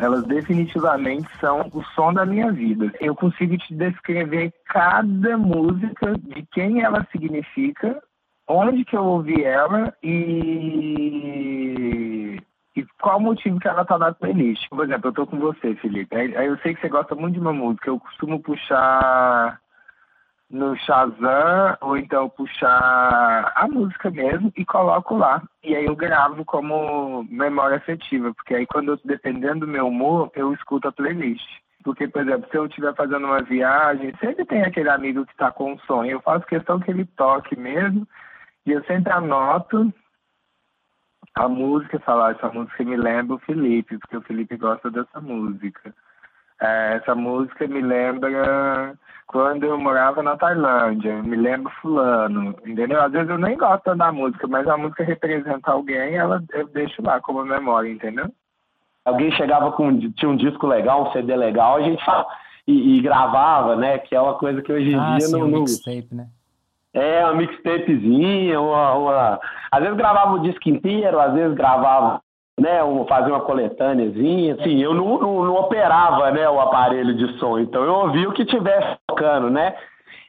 elas definitivamente são o som da minha vida. Eu consigo te descrever cada música, de quem ela significa, onde que eu ouvi ela e, e qual motivo que ela tá na playlist. Por exemplo, eu tô com você, Felipe. Eu sei que você gosta muito de uma música. Eu costumo puxar no Shazam ou então puxar a música mesmo e coloco lá. E aí eu gravo como memória afetiva, porque aí quando eu, dependendo do meu humor, eu escuto a playlist. Porque, por exemplo, se eu estiver fazendo uma viagem, sempre tem aquele amigo que está com um sonho. Eu faço questão que ele toque mesmo. E eu sempre anoto a música e falar, ah, essa música me lembra o Felipe, porque o Felipe gosta dessa música. É, essa música me lembra quando eu morava na Tailândia, me lembro fulano, entendeu? Às vezes eu nem gosto da música, mas a música representa alguém, ela eu deixo lá como memória, entendeu? Alguém chegava com tinha um disco legal, um CD legal, a gente e, e gravava, né? Que é uma coisa que hoje em ah, dia sim, não, um mixtape, né? é uma mixtapezinha, uma, uma... às vezes gravava o disco inteiro, às vezes gravava né, um, fazer uma coletâneazinha. Assim, eu não, não, não, operava, né, o aparelho de som, então eu ouvia o que tivesse tocando, né?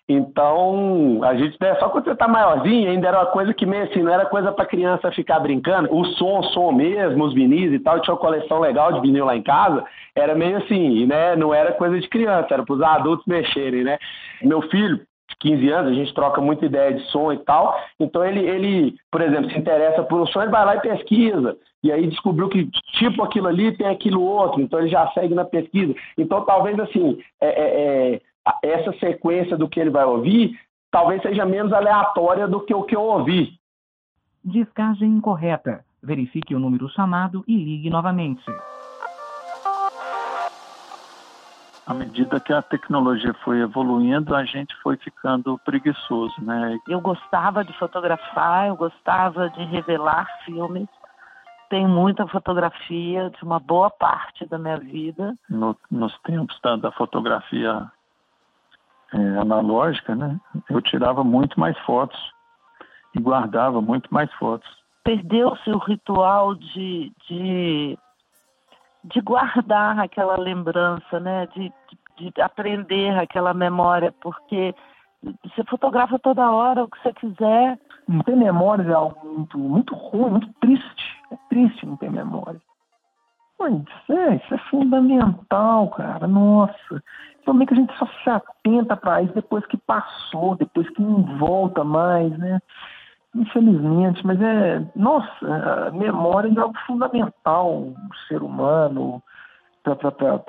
Então, a gente, né, só quando você tá maiorzinho, ainda era uma coisa que meio assim, não era coisa para criança ficar brincando. O som, o som mesmo, os vinis e tal, tinha uma coleção legal de vinil lá em casa, era meio assim, né, não era coisa de criança, era para os adultos mexerem, né? Meu filho, 15 anos, a gente troca muita ideia de som e tal. Então ele, ele, por exemplo, se interessa por um som, ele vai lá e pesquisa. E aí descobriu que tipo aquilo ali tem aquilo outro, então ele já segue na pesquisa. Então talvez assim, é, é, é, essa sequência do que ele vai ouvir, talvez seja menos aleatória do que o que eu ouvi. Descagem incorreta. Verifique o número chamado e ligue novamente. à medida que a tecnologia foi evoluindo, a gente foi ficando preguiçoso, né? Eu gostava de fotografar, eu gostava de revelar filmes. Tem muita fotografia de uma boa parte da minha vida. No, nos tempos da, da fotografia é, analógica, né? Eu tirava muito mais fotos e guardava muito mais fotos. Perdeu-se o ritual de, de de guardar aquela lembrança, né? De, de, de, aprender aquela memória, porque você fotografa toda hora o que você quiser. Não ter memória é algo muito, muito ruim, muito triste. É triste não ter memória. Pô, isso é, isso é fundamental, cara. Nossa. Também que a gente só se atenta para isso depois que passou, depois que não volta mais, né? Infelizmente, mas é. Nossa, a memória é algo fundamental do ser humano para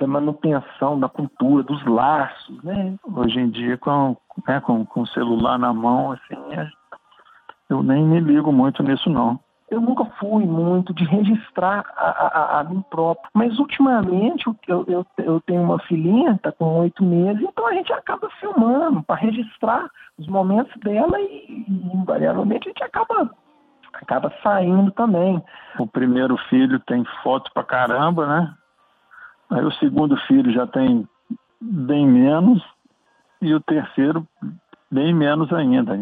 a manutenção da cultura, dos laços, né? Hoje em dia, com, né, com, com o celular na mão, assim, eu nem me ligo muito nisso, não eu nunca fui muito de registrar a, a, a mim próprio. Mas ultimamente eu, eu, eu tenho uma filhinha, está com oito meses, então a gente acaba filmando para registrar os momentos dela e, e invariavelmente a gente acaba acaba saindo também. O primeiro filho tem foto pra caramba, né? Aí o segundo filho já tem bem menos e o terceiro bem menos ainda.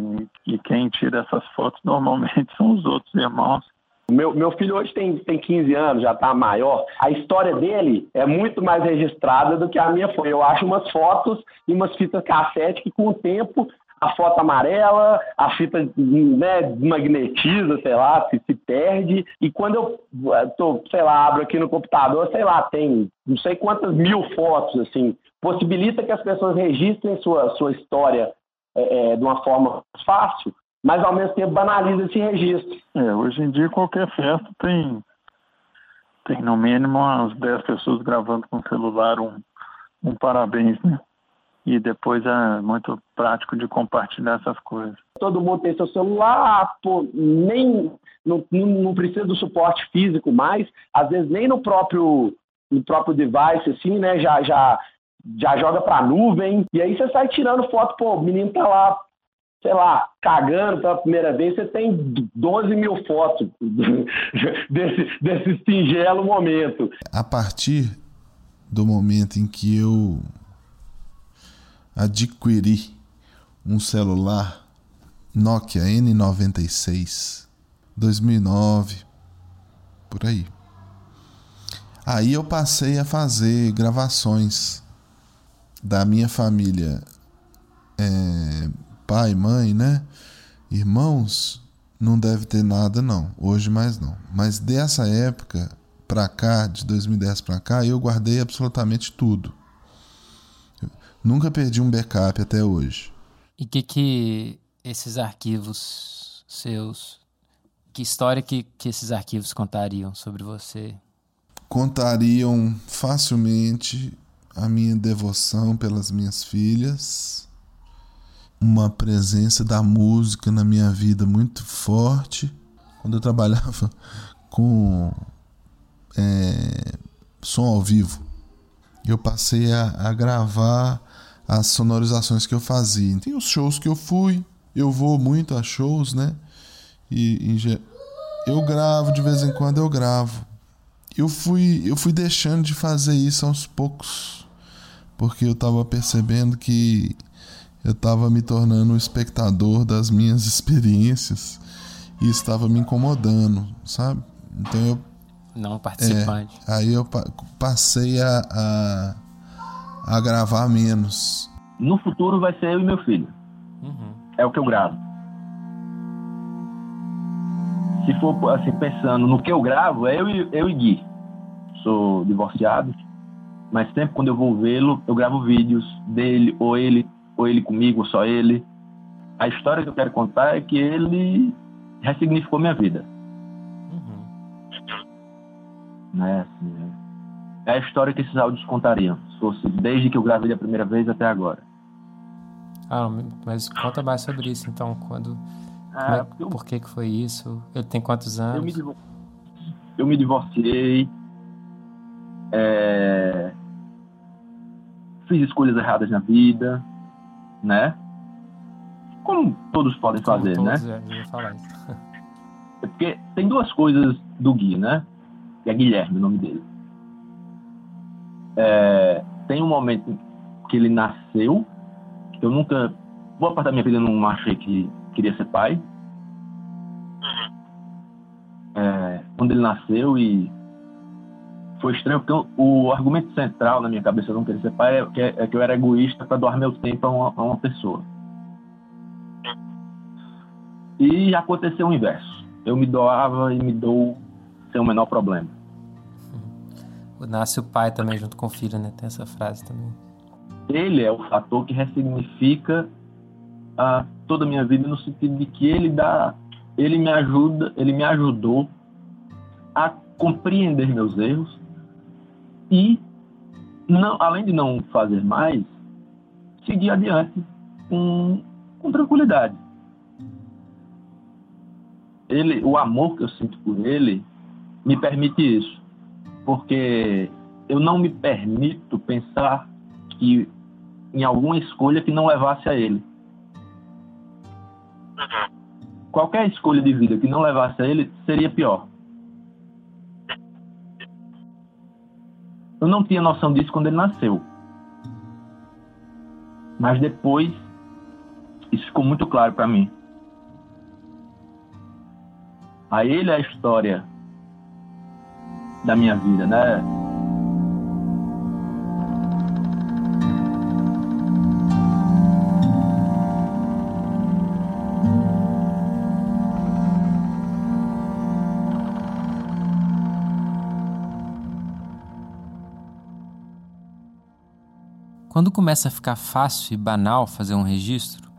E, quem tira essas fotos normalmente são os outros irmãos. Meu, meu filho hoje tem, tem 15 anos, já está maior. A história dele é muito mais registrada do que a minha foi. Eu acho umas fotos e umas fitas cassete que, com o tempo, a foto amarela, a fita né, magnetiza, sei lá, se, se perde. E quando eu tô, sei lá, abro aqui no computador, sei lá, tem não sei quantas mil fotos, assim, possibilita que as pessoas registrem sua, sua história é, é, de uma forma fácil, mas ao mesmo tempo banaliza esse registro. É, hoje em dia qualquer festa tem, tem no mínimo umas 10 pessoas gravando com o celular um, um parabéns, né? E depois é muito prático de compartilhar essas coisas. Todo mundo tem seu celular, pô, nem não, não precisa do suporte físico mais, às vezes nem no próprio no próprio device, assim, né? Já, já, já joga pra nuvem, e aí você sai tirando foto, pô, o menino tá lá, sei lá, cagando pela primeira vez, você tem 12 mil fotos desse, desse singelo momento. A partir do momento em que eu adquiri um celular Nokia N96 2009 por aí. Aí eu passei a fazer gravações da minha família, é, pai, mãe, né? Irmãos, não deve ter nada não. Hoje mais não. Mas dessa época para cá, de 2010 para cá, eu guardei absolutamente tudo. Eu nunca perdi um backup até hoje. E que que esses arquivos seus, que história que, que esses arquivos contariam sobre você? Contariam facilmente a minha devoção pelas minhas filhas, uma presença da música na minha vida muito forte. Quando eu trabalhava com é, som ao vivo, eu passei a, a gravar as sonorizações que eu fazia. Tem os shows que eu fui, eu vou muito a shows, né? E, e eu gravo de vez em quando eu gravo. Eu fui eu fui deixando de fazer isso aos poucos porque eu estava percebendo que eu estava me tornando um espectador das minhas experiências e estava me incomodando, sabe? Então eu não participante. É, aí eu passei a, a, a, gravar menos. No futuro vai ser eu e meu filho. Uhum. É o que eu gravo. Se for assim pensando no que eu gravo, é eu e, eu e Gui. Sou divorciado mas sempre quando eu vou vê-lo, eu gravo vídeos dele, ou ele, ou ele comigo, ou só ele. A história que eu quero contar é que ele ressignificou minha vida. Uhum. Né, assim, é a história que esses áudios contariam, se fosse desde que eu gravei a primeira vez até agora. Ah, mas conta mais sobre isso, então, quando... Ah, é, eu, por que que foi isso? Ele tem quantos anos? Eu me, eu me divorciei, é, fiz escolhas erradas na vida, né? Como todos podem Como fazer, todos, né? É, é porque tem duas coisas do Gui, né? Que é Guilherme, o nome dele. É, tem um momento que ele nasceu, que eu nunca, boa parte da minha vida eu não achei que queria ser pai. Uhum. É, quando ele nasceu e foi estranho porque o argumento central na minha cabeça de não querer ser pai é que, é que eu era egoísta para doar meu tempo a uma, a uma pessoa. E aconteceu o inverso. Eu me doava e me dou sem o menor problema. Nasce o pai também junto com o filho, né? Tem essa frase também. Ele é o fator que ressignifica a toda a minha vida no sentido de que ele dá, ele me ajuda, ele me ajudou a compreender meus erros e não, além de não fazer mais, seguir adiante com, com tranquilidade. Ele, o amor que eu sinto por ele me permite isso, porque eu não me permito pensar que em alguma escolha que não levasse a ele. Qualquer escolha de vida que não levasse a ele seria pior. Eu não tinha noção disso quando ele nasceu. Mas depois isso ficou muito claro para mim. A ele é a história da minha vida, né? Quando começa a ficar fácil e banal fazer um registro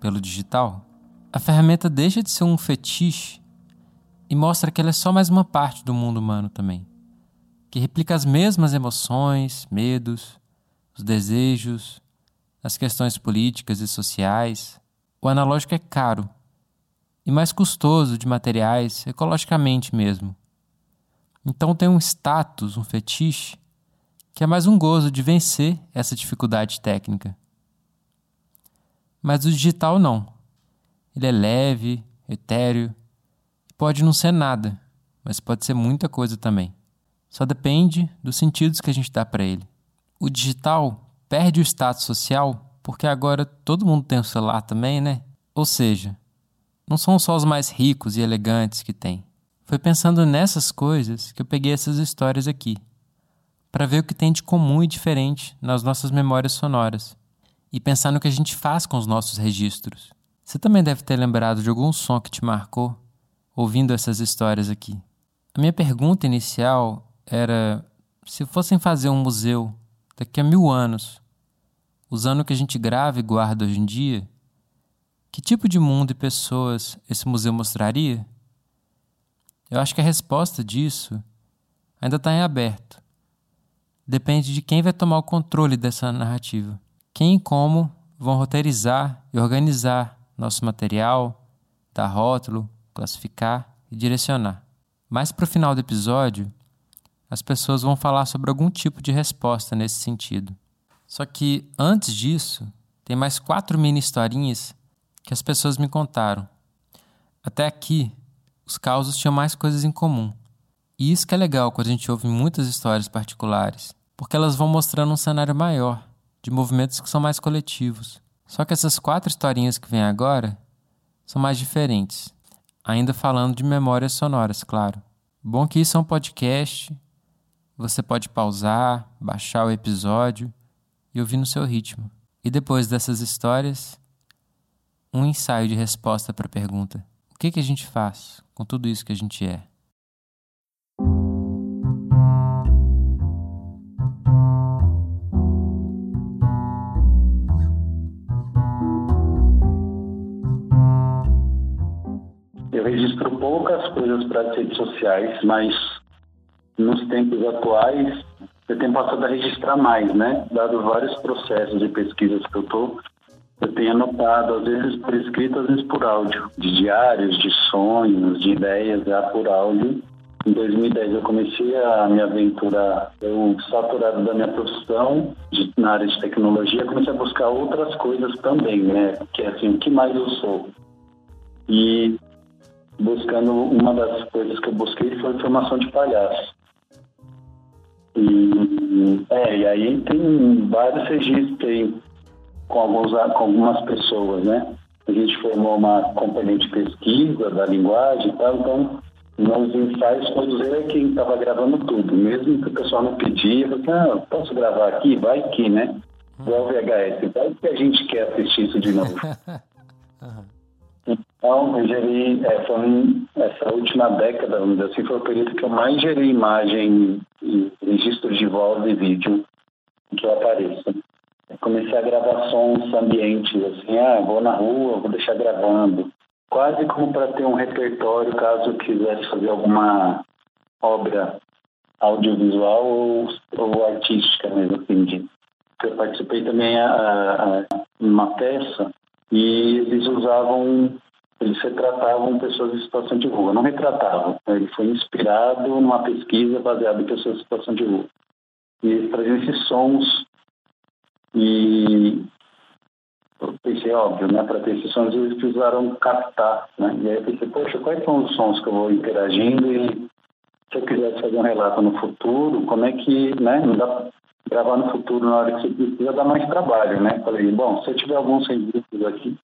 pelo digital, a ferramenta deixa de ser um fetiche e mostra que ela é só mais uma parte do mundo humano também, que replica as mesmas emoções, medos, os desejos, as questões políticas e sociais. O analógico é caro e mais custoso de materiais, ecologicamente mesmo. Então tem um status, um fetiche que é mais um gozo de vencer essa dificuldade técnica. Mas o digital não. Ele é leve, etéreo, pode não ser nada, mas pode ser muita coisa também. Só depende dos sentidos que a gente dá para ele. O digital perde o status social porque agora todo mundo tem um celular também, né? Ou seja, não são só os mais ricos e elegantes que têm. Foi pensando nessas coisas que eu peguei essas histórias aqui para ver o que tem de comum e diferente nas nossas memórias sonoras e pensar no que a gente faz com os nossos registros. Você também deve ter lembrado de algum som que te marcou ouvindo essas histórias aqui. A minha pergunta inicial era se fossem fazer um museu daqui a mil anos, usando o que a gente grava e guarda hoje em dia, que tipo de mundo e pessoas esse museu mostraria? Eu acho que a resposta disso ainda está em aberto depende de quem vai tomar o controle dessa narrativa. Quem e como vão roteirizar e organizar nosso material, dar rótulo, classificar e direcionar. Mais para o final do episódio, as pessoas vão falar sobre algum tipo de resposta nesse sentido. Só que antes disso, tem mais quatro mini historinhas que as pessoas me contaram. Até aqui, os causos tinham mais coisas em comum. E isso que é legal quando a gente ouve muitas histórias particulares, porque elas vão mostrando um cenário maior, de movimentos que são mais coletivos. Só que essas quatro historinhas que vêm agora são mais diferentes, ainda falando de memórias sonoras, claro. Bom que isso é um podcast, você pode pausar, baixar o episódio e ouvir no seu ritmo. E depois dessas histórias, um ensaio de resposta para a pergunta: o que, que a gente faz com tudo isso que a gente é? Registro poucas coisas para as redes sociais, mas nos tempos atuais eu tenho passado a registrar mais, né? Dado vários processos de pesquisas que eu estou, eu tenho anotado, às vezes por escrito, às vezes por áudio, de diários, de sonhos, de ideias, já por áudio. Em 2010 eu comecei a minha aventura, eu saturado da minha profissão de, na área de tecnologia, comecei a buscar outras coisas também, né? Que é assim, o que mais eu sou? E buscando uma das coisas que eu busquei foi formação de palhaço. E, é, e aí tem vários registros aí com, alguns, com algumas pessoas, né? A gente formou uma companhia de pesquisa da linguagem e tal, então nos ensaios todos ele é quem estava gravando tudo, mesmo que o pessoal não pedia, eu falei, ah, posso gravar aqui? Vai que, né? Igual VHS, vai que a gente quer assistir isso de novo. Então, eu é, foi essa última década, vamos dizer assim, foi o período que eu mais gerei imagem e registro de voz e vídeo que eu apareça. Eu comecei a gravar sons ambientes, assim, ah, vou na rua, vou deixar gravando. Quase como para ter um repertório caso eu quisesse fazer alguma obra audiovisual ou, ou artística mesmo, assim, de eu participei também a, a uma peça e eles usavam, eles retratavam pessoas em situação de rua. Não retratavam, ele foi inspirado numa pesquisa baseada em pessoas em situação de rua. E eles traziam esses sons e eu pensei, óbvio, né, para ter esses sons eles precisaram captar, né? E aí eu pensei, poxa, quais são os sons que eu vou interagindo e se eu quisesse fazer um relato no futuro, como é que, né, não dá gravar no futuro na hora que você precisa dá mais trabalho, né? Falei, bom, se eu tiver alguns registros aqui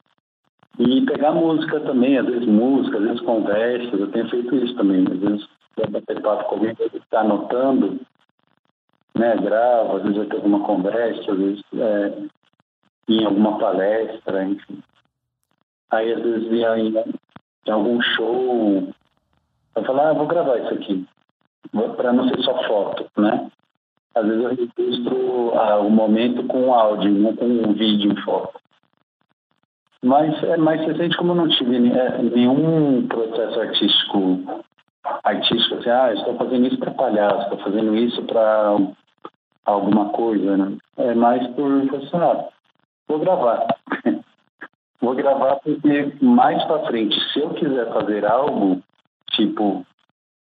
e pegar música também, às vezes música, às vezes conversas, eu tenho feito isso também, às vezes vai bater papo com alguém, está anotando, né, grava, às vezes vai ter alguma conversa, às vezes é, em alguma palestra, enfim. Aí às vezes ia em, em algum show, eu falar, ah, vou gravar isso aqui, para não ser só foto, né? Às vezes eu registro ah, o momento com áudio, não com um vídeo em foto. Mas é mais recente como eu não tive é, nenhum processo artístico artístico assim, ah, estou fazendo isso para palhaço, estou fazendo isso para alguma coisa, né? É mais por assim, ah, vou gravar. vou gravar porque mais para frente, se eu quiser fazer algo, tipo,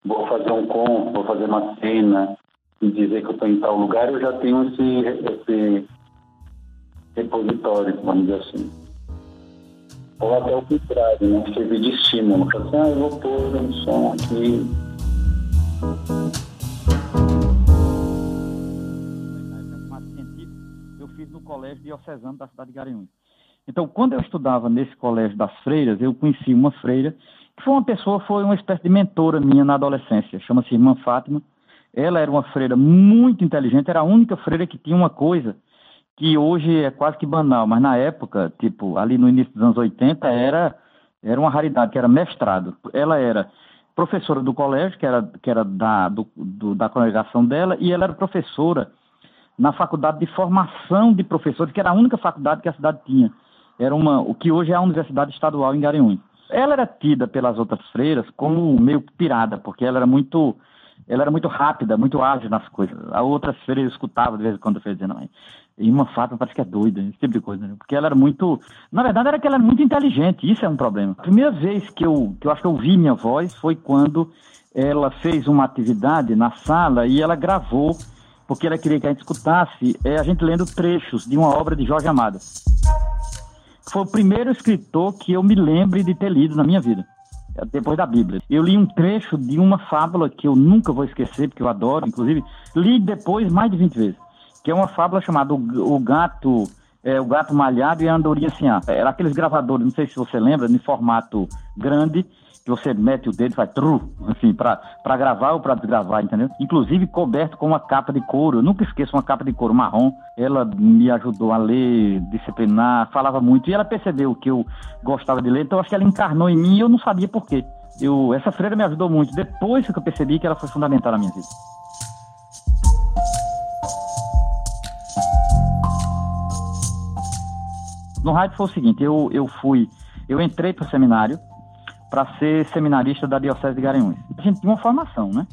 vou fazer um conto, vou fazer uma cena, e dizer que eu estou em tal lugar, eu já tenho esse, esse repositório, vamos dizer assim. Ou até o contrário, né? Servir de estímulo. Assim, ah, eu vou pôr um som aqui. Eu fiz no colégio diocesano da cidade de Garanhuns. Então, quando eu estudava nesse colégio das freiras, eu conheci uma freira que foi uma pessoa, foi uma espécie de mentora minha na adolescência. Chama-se Irmã Fátima ela era uma freira muito inteligente, era a única freira que tinha uma coisa que hoje é quase que banal, mas na época, tipo, ali no início dos anos 80, era, era uma raridade, que era mestrado. Ela era professora do colégio, que era, que era da, do, do, da congregação dela, e ela era professora na faculdade de formação de professores, que era a única faculdade que a cidade tinha. Era uma, o que hoje é a Universidade Estadual em Garanhuns. Ela era tida pelas outras freiras como meio pirada, porque ela era muito ela era muito rápida, muito ágil nas coisas. A outra feira eu escutava de vez em quando eu dizendo, e uma Fátima parece que é doida, esse tipo de coisa, né? Porque ela era muito. Na verdade, era que ela era muito inteligente, isso é um problema. A primeira vez que eu, que eu acho que eu ouvi minha voz foi quando ela fez uma atividade na sala e ela gravou, porque ela queria que a gente escutasse, é, a gente lendo trechos de uma obra de Jorge Amado. Foi o primeiro escritor que eu me lembre de ter lido na minha vida depois da Bíblia. Eu li um trecho de uma fábula que eu nunca vou esquecer, porque eu adoro, inclusive, li depois mais de 20 vezes, que é uma fábula chamada O, Gato é, o gato malhado e a andorinha ah, era aqueles gravadores, não sei se você lembra, em formato grande, que você mete o dedo e faz tru, assim, para gravar ou para desgravar, entendeu? Inclusive coberto com uma capa de couro. Eu nunca esqueço uma capa de couro marrom. Ela me ajudou a ler, disciplinar, falava muito. E ela percebeu que eu gostava de ler, então acho que ela encarnou em mim e eu não sabia por quê. Eu, essa freira me ajudou muito. Depois que eu percebi que ela foi fundamental na minha vida. No rádio foi o seguinte, eu, eu fui, eu entrei para o seminário, para ser seminarista da Diocese de Garanhuns. A gente tinha uma formação, né?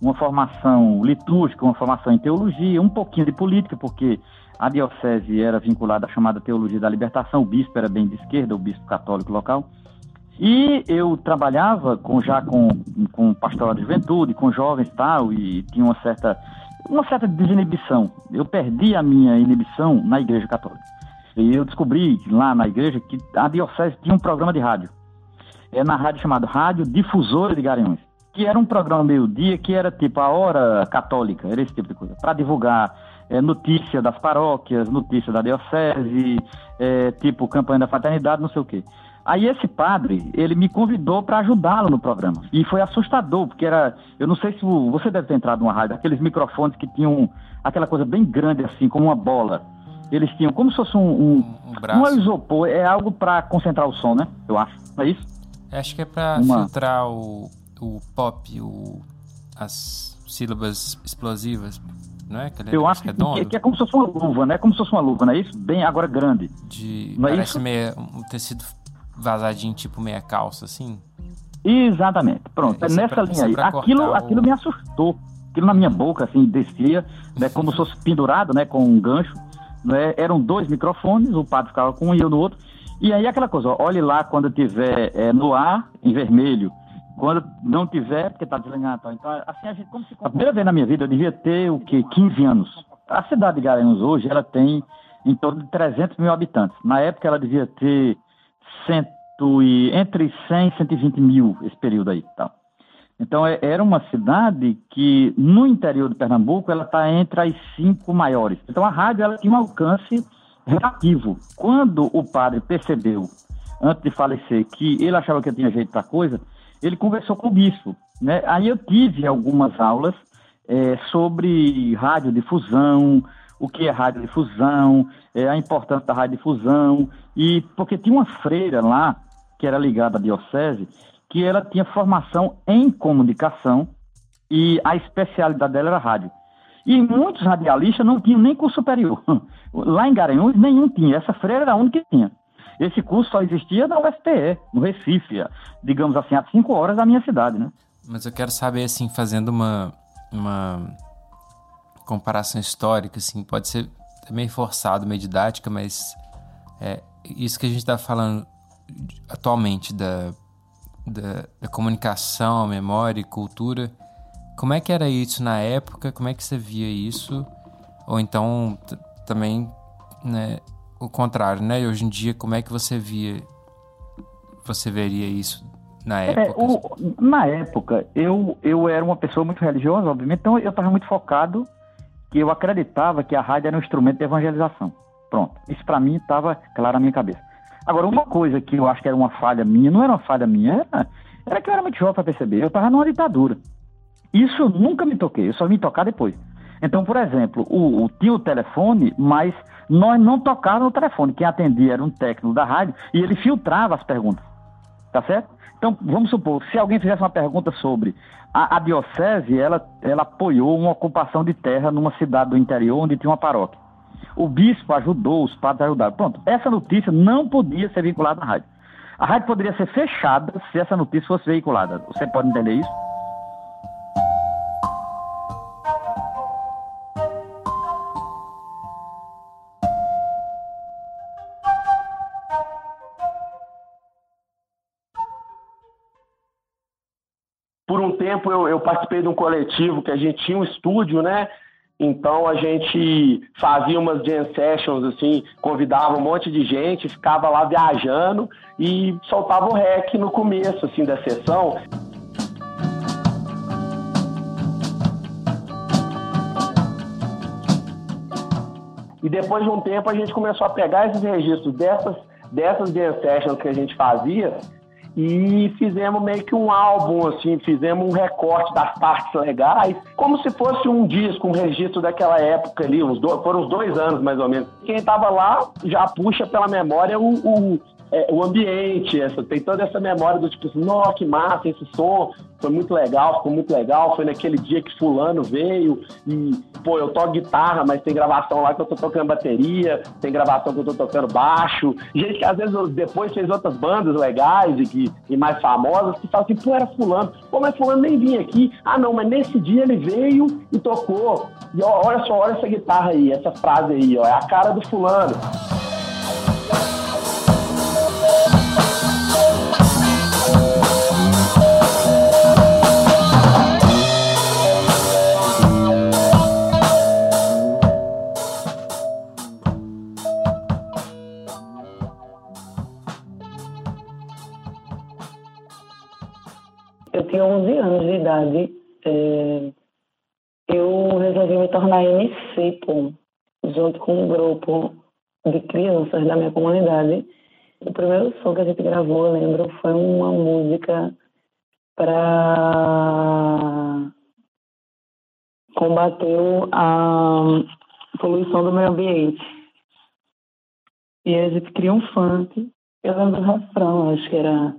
Uma formação litúrgica, uma formação em teologia, um pouquinho de política, porque a diocese era vinculada à chamada teologia da libertação, o bispo era bem de esquerda, o bispo católico local. E eu trabalhava com, já com, com pastoral de juventude, com jovens e tal, e tinha uma certa, uma certa desinibição. Eu perdi a minha inibição na igreja católica. E eu descobri lá na igreja que a diocese tinha um programa de rádio é na rádio chamada Rádio Difusora de Garanhuns, que era um programa meio-dia que era tipo a hora católica, era esse tipo de coisa, para divulgar é, notícia das paróquias, notícia da diocese, é, tipo campanha da fraternidade, não sei o quê. Aí esse padre, ele me convidou para ajudá-lo no programa. E foi assustador, porque era, eu não sei se você deve ter entrado numa rádio, aqueles microfones que tinham aquela coisa bem grande assim, como uma bola. Eles tinham como se fosse um um, um, um isopor, é algo para concentrar o som, né? Eu acho. Não é isso? Acho que é pra Uma... filtrar o, o pop, o, as, sílabas explosivas, não é? Aquele Eu acho que, que, que é como se fosse uma luva, né? Como se fosse uma luva, não é isso? Bem agora grande. De, não é parece isso? meia, um tecido vazadinho, tipo meia calça, assim. Exatamente. Pronto, é, é nessa pra- linha é aí. Aquilo, o- aquilo me assustou. Aquilo na minha boca, assim, descia, né, como se fosse pendurado, né, com um gancho. Né, eram dois microfones, o padre ficava com um e eu no outro. E aí aquela coisa, ó, olhe lá quando tiver é, no ar, em vermelho. Quando não tiver, porque tá desligado. Então, assim, a gente, como se... A primeira vez na minha vida, eu devia ter, o quê? 15 anos. A cidade de Garanhuns hoje, ela tem em torno de 300 mil habitantes. Na época, ela devia ter cento e, entre 100 e 120 mil, esse período aí. Tal. Então, é- era uma cidade que, no interior de Pernambuco, ela está entre as cinco maiores. Então, a rádio ela tinha um alcance relativo. Quando o padre percebeu, antes de falecer, que ele achava que eu tinha jeito para coisa, ele conversou com o bispo. Né? Aí eu tive algumas aulas eh, sobre radiodifusão, o que é radiodifusão, eh, a importância da radiodifusão, e porque tinha uma freira lá, que era ligada à diocese, que ela tinha formação em comunicação e a especialidade dela era rádio. E muitos radialistas não tinham nem curso superior. Lá em Garanhuns, nenhum tinha. Essa freira era a única que tinha. Esse curso só existia na UFPE, no Recife, digamos assim, a cinco horas da minha cidade, né? Mas eu quero saber, assim, fazendo uma, uma comparação histórica, assim, pode ser meio forçado, meio didática, mas é, isso que a gente está falando atualmente da, da, da comunicação, memória e cultura, como é que era isso na época? Como é que você via isso? Ou então também, né, o contrário, né? Hoje em dia, como é que você via, você veria isso na É, época? o- na época, eu, eu era uma pessoa muito religiosa, obviamente, então eu estava muito focado que eu acreditava que a rádio era um instrumento de evangelização. Pronto. Isso para mim estava claro na minha cabeça. Agora, uma coisa que eu acho que era uma falha minha, não era uma falha minha, era, era que eu era muito jovem para perceber. Eu estava numa ditadura. Isso eu nunca me toquei, eu só me tocar depois. Então, por exemplo, o, o- tinha o telefone, mas nós não tocávamos no telefone. Quem atendia era um técnico da rádio e ele filtrava as perguntas. Tá certo? Então, vamos supor, se alguém fizesse uma pergunta sobre a, a diocese, ela, ela apoiou uma ocupação de terra numa cidade do interior onde tinha uma paróquia. O bispo ajudou, os padres ajudaram. Pronto, essa notícia não podia ser vinculada à rádio. A rádio poderia ser fechada se essa notícia fosse veiculada. Você pode entender isso? Tempo eu, eu participei de um coletivo que a gente tinha um estúdio, né? Então a gente fazia umas jam sessions, assim, convidava um monte de gente, ficava lá viajando e soltava o rec no começo, assim, da sessão. E depois de um tempo a gente começou a pegar esses registros dessas, dessas jam sessions que a gente fazia e fizemos meio que um álbum, assim, fizemos um recorte das partes legais, como se fosse um disco, um registro daquela época ali, uns dois, foram uns dois anos mais ou menos. Quem estava lá já puxa pela memória o, o, é, o ambiente, essa, tem toda essa memória do tipo assim, nossa, que massa, esse som foi muito legal, ficou muito legal, foi naquele dia que fulano veio e, pô, eu toco guitarra, mas tem gravação lá que eu tô tocando bateria, tem gravação que eu tô tocando baixo, gente que às vezes depois fez outras bandas legais e, que, e mais famosas, que falam assim, pô, era fulano, pô, mas fulano nem vinha aqui, ah não, mas nesse dia ele veio e tocou, e ó, olha só, olha essa guitarra aí, essa frase aí, ó, é a cara do fulano. 11 anos de idade. é, eu resolvi me tornar MC, pô, junto com um grupo de crianças da minha comunidade. O primeiro som que a gente gravou, eu lembro, foi uma música para combater a poluição do meio ambiente. E a gente funk. Eu lembro do refrão, acho que era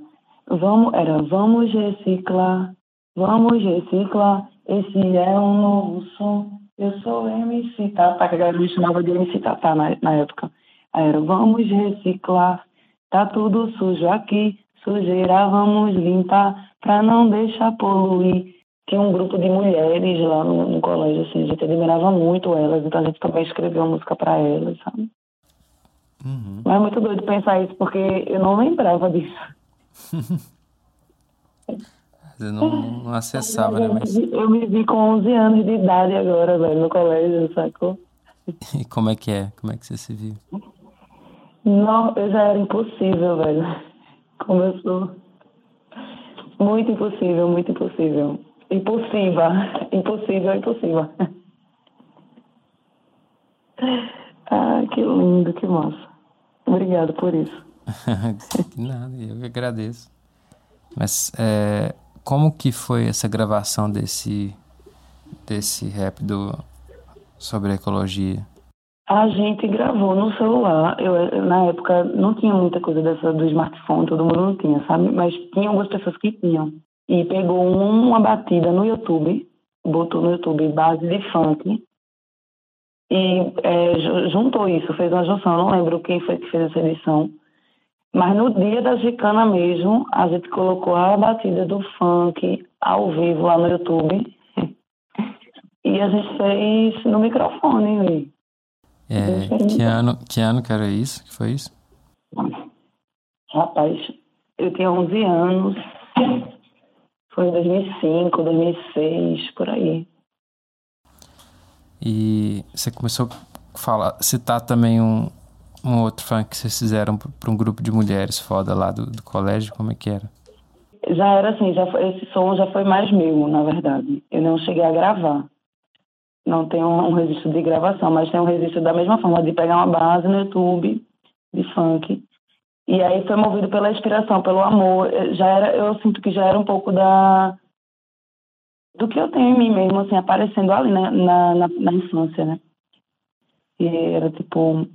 Vamos, era vamos reciclar, Vamos reciclar, esse é um novo som. Eu sou MC Tata, que a galera me chamava de MC Tata na, na época. Aí era, vamos reciclar, tá tudo sujo aqui, sujeira vamos limpar, pra não deixar poluir. Tinha um grupo de mulheres lá no, no colégio, assim, a gente admirava muito elas, então a gente também escreveu uma música pra elas, sabe? Mas é muito doido pensar isso, porque eu não lembrava disso. Você não, não acessava, né? Mas Eu me vi com 11 anos de idade agora, velho, no colégio, sacou? e como é que é? Como é que você se viu? Não, eu já era impossível, velho. Como eu sou. Muito impossível, muito impossível. Impulsiva. Impossível, impossível. Ah, que lindo, que massa. Obrigado por isso. Nada, eu que agradeço. Mas é, como que foi essa gravação desse, desse rap do, sobre ecologia? A gente gravou no celular. Eu, eu, na época não tinha muita coisa dessa do smartphone, todo mundo não tinha, sabe? Mas tinha algumas pessoas que tinham. E pegou uma batida no YouTube, botou no YouTube base de funk e é, ju- juntou isso, fez uma junção. Eu não lembro quem foi que fez essa edição. Mas no dia da gicana mesmo, a gente colocou a batida do funk ao vivo lá no YouTube. E a gente fez no microfone. véi. É, que, ano, que ano que era isso? Que foi isso? Rapaz, eu tinha 11 anos. Foi em 2005, 2006, por aí. E você começou a falar, citar também um, um outro funk que vocês fizeram para um grupo de mulheres foda lá do, do colégio, como é que era? Já era assim, já foi- esse som já foi mais meu, na verdade. Eu não cheguei a gravar. Não tem um, registro de gravação, mas tem um registro da mesma forma, de pegar uma base no YouTube de funk. E aí foi movido pela inspiração, pelo amor. Eh, Já era, eu sinto que já era um pouco da do que eu tenho em mim mesmo, assim, aparecendo ali né, na, na, na infância, né? E era tipo,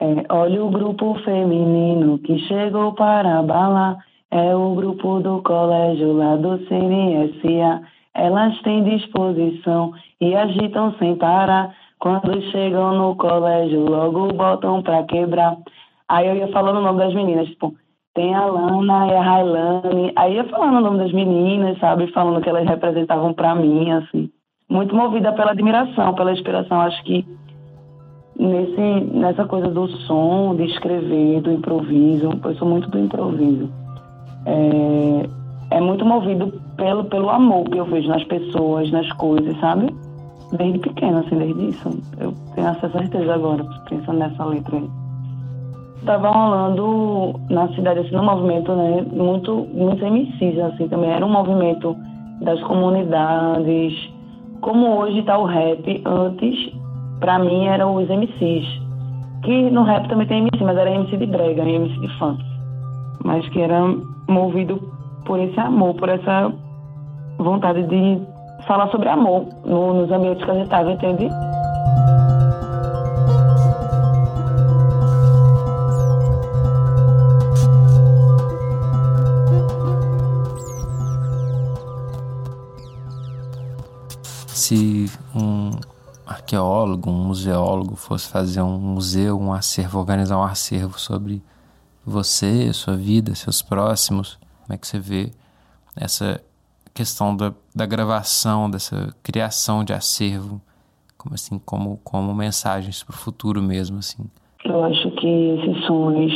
é, olha o grupo feminino que chegou para balar. É o grupo do colégio lá do CNSA. Elas têm disposição e agitam sem parar. Quando chegam no colégio, logo botam pra quebrar. Aí eu ia falando o nome das meninas, tipo, tem a Lana e a Railane. Aí ia falando o nome das meninas, sabe? Falando que elas representavam pra mim, assim. Muito movida pela admiração, pela inspiração. Acho que nesse, nessa coisa do som, de escrever, do improviso, eu sou muito do improviso. É, é muito movido pelo, pelo amor que eu vejo nas pessoas, nas coisas, sabe? Desde pequena, assim, desde isso. Eu tenho essa certeza agora, pensando nessa letra aí. Tava rolando na cidade, assim, no movimento, né? Muito, muitos MCs, assim, também. Era um movimento das comunidades. Como hoje tá o rap, antes, pra mim, eram os MCs. Que no rap também tem MC, mas era MC de brega, MC de funk. Mas que era movido por esse amor, por essa vontade de falar sobre amor no- nos ambientes que a gente estava, entende? Se um arqueólogo, um museólogo fosse fazer um museu, um acervo, organizar um acervo sobre você, sua vida, seus próximos, como é que você vê essa questão da, da gravação, dessa criação de acervo, como assim, como, como mensagens para o futuro mesmo, assim. Eu acho que esses sonhos,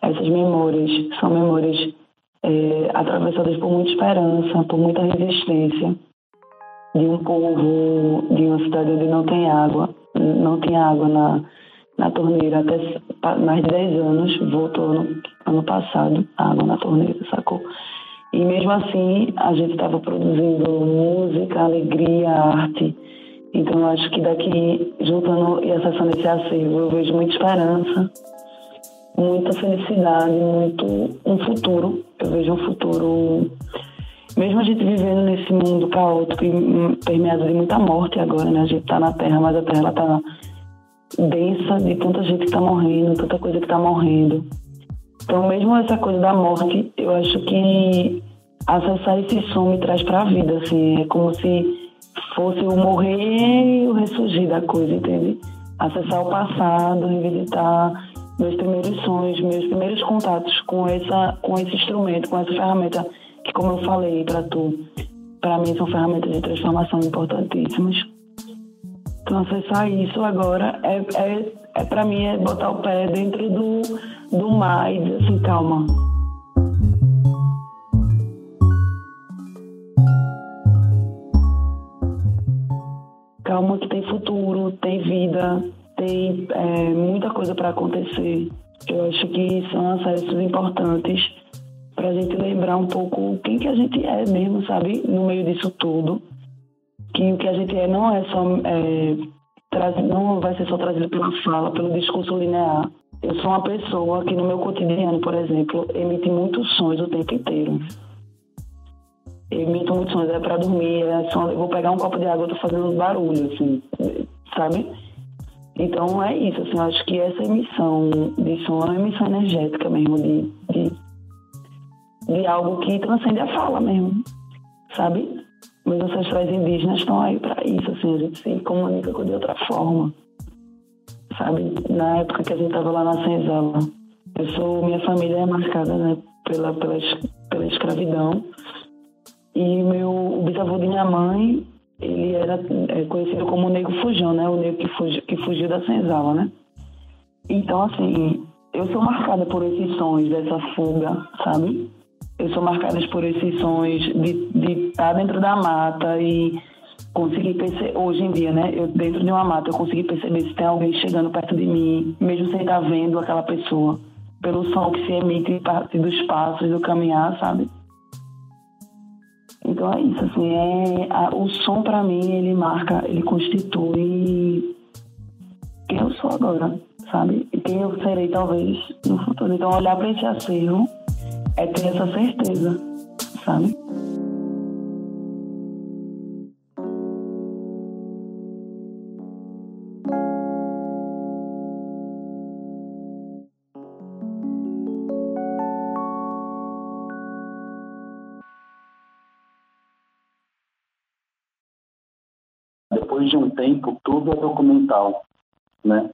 essas memórias, são memórias é, atravessadas por muita esperança, por muita resistência de um povo, de uma cidade onde não tem água, não tinha água na, na torneira até mais de 10 anos, voltou no ano passado, água na torneira, sacou? E mesmo assim, a gente estava produzindo música, alegria, arte. Então, eu acho que daqui, juntando e acessando esse acervo, eu vejo muita esperança, muita felicidade, muito um futuro. Eu vejo um futuro, mesmo a gente vivendo nesse mundo caótico e hum, permeado de muita morte agora, né? A gente tá na Terra, mas a Terra ela tá densa de tanta gente que tá morrendo, tanta coisa que tá morrendo. Então, mesmo essa coisa da morte, eu acho que acessar esse som me traz pra vida, assim, é como se fosse o morrer e o ressurgir da coisa, entende? Acessar o passado, revisitar meus primeiros sonhos, meus primeiros contatos com essa, com esse instrumento, com essa ferramenta que, como eu falei para tu, para mim são ferramentas de transformação importantíssimas. Então acessar isso agora é, é, é para mim é botar o pé dentro do, do mar e dizer assim, calma, calma que tem futuro, tem vida, tem é, muita coisa para acontecer. Eu acho que são acessos importantes para a gente lembrar um pouco quem que a gente é mesmo, sabe? No meio disso tudo. Que o que a gente é não é só. É, não vai ser só trazido pela fala, pelo discurso linear. Eu sou uma pessoa que no meu cotidiano, por exemplo, emite muitos sons o tempo inteiro emito muitos sons, é para dormir, é só, eu vou pegar um copo de água, eu tô fazendo barulho, assim, sabe? Então é isso, assim, eu acho que essa emissão de som é uma emissão energética mesmo, de, de, de algo que transcende a fala mesmo, sabe? Meus ancestrais indígenas estão aí para isso, assim, a gente se comunica de outra forma, sabe? Na época que a gente tava lá na senzala, eu sou, minha família é marcada, né, pela, pela, pela escravidão, e meu, o bisavô de minha mãe, ele era é, conhecido como o Negro Fujão, né? O negro que, fugiu, que fugiu da senzala, né? Então, assim, eu sou marcada por esses sons dessa fuga, sabe? Eu sou marcada por esses sons de, de estar dentro da mata e conseguir perceber, hoje em dia, né? Eu dentro de uma mata, eu consegui perceber se tem alguém chegando perto de mim, mesmo sem estar vendo aquela pessoa, pelo som que se emite dos passos do caminhar, sabe? Então é isso, assim, é, a, o som para mim, ele marca, ele constitui quem eu sou agora, sabe? E quem eu serei talvez no futuro. Então olhar para esse acervo é ter essa certeza, sabe? depois de um tempo, tudo é documental, né?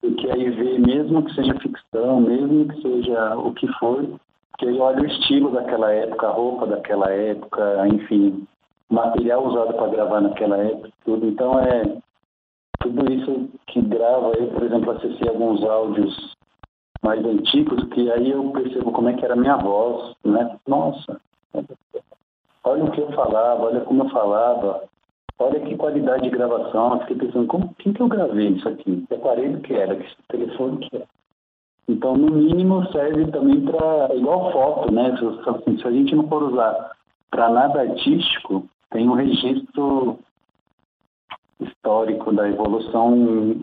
Porque aí vê, mesmo que seja ficção, mesmo que seja o que for, que aí olha o estilo daquela época, a roupa daquela época, enfim, material usado para gravar naquela época, tudo. Então é tudo isso que grava, eu, por exemplo, acessei alguns áudios mais antigos, que aí eu percebo como é que era a minha voz, né? Nossa, olha o que eu falava, olha como eu falava, Olha que qualidade de gravação. Eu fiquei pensando, como, quem que eu gravei isso aqui? Que aparelho que era? Que telefone que era? Então, no mínimo, serve também para. igual foto, né? Se, se a gente não for usar para nada artístico, tem um registro histórico da evolução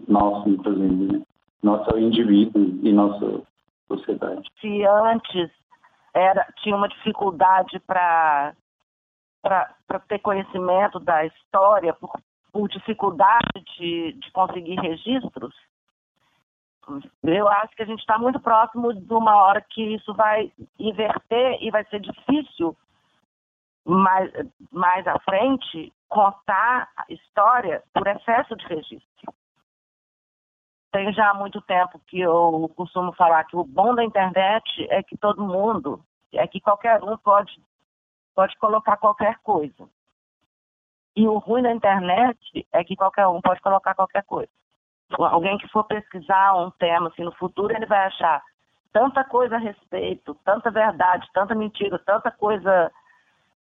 nossa, inclusive, né? Nosso indivíduo e nossa sociedade. Se antes era, tinha uma dificuldade para ter conhecimento da história por, por dificuldade de, de conseguir registros, eu acho que a gente está muito próximo de uma hora que isso vai inverter e vai ser difícil mais, mais à frente contar a história por excesso de registro. Tem já muito tempo que eu costumo falar que o bom da internet é que todo mundo, é que qualquer um pode pode colocar qualquer coisa. E o ruim da internet é que qualquer um pode colocar qualquer coisa. Alguém que for pesquisar um tema assim, no futuro, ele vai achar tanta coisa a respeito, tanta verdade, tanta mentira, tanta coisa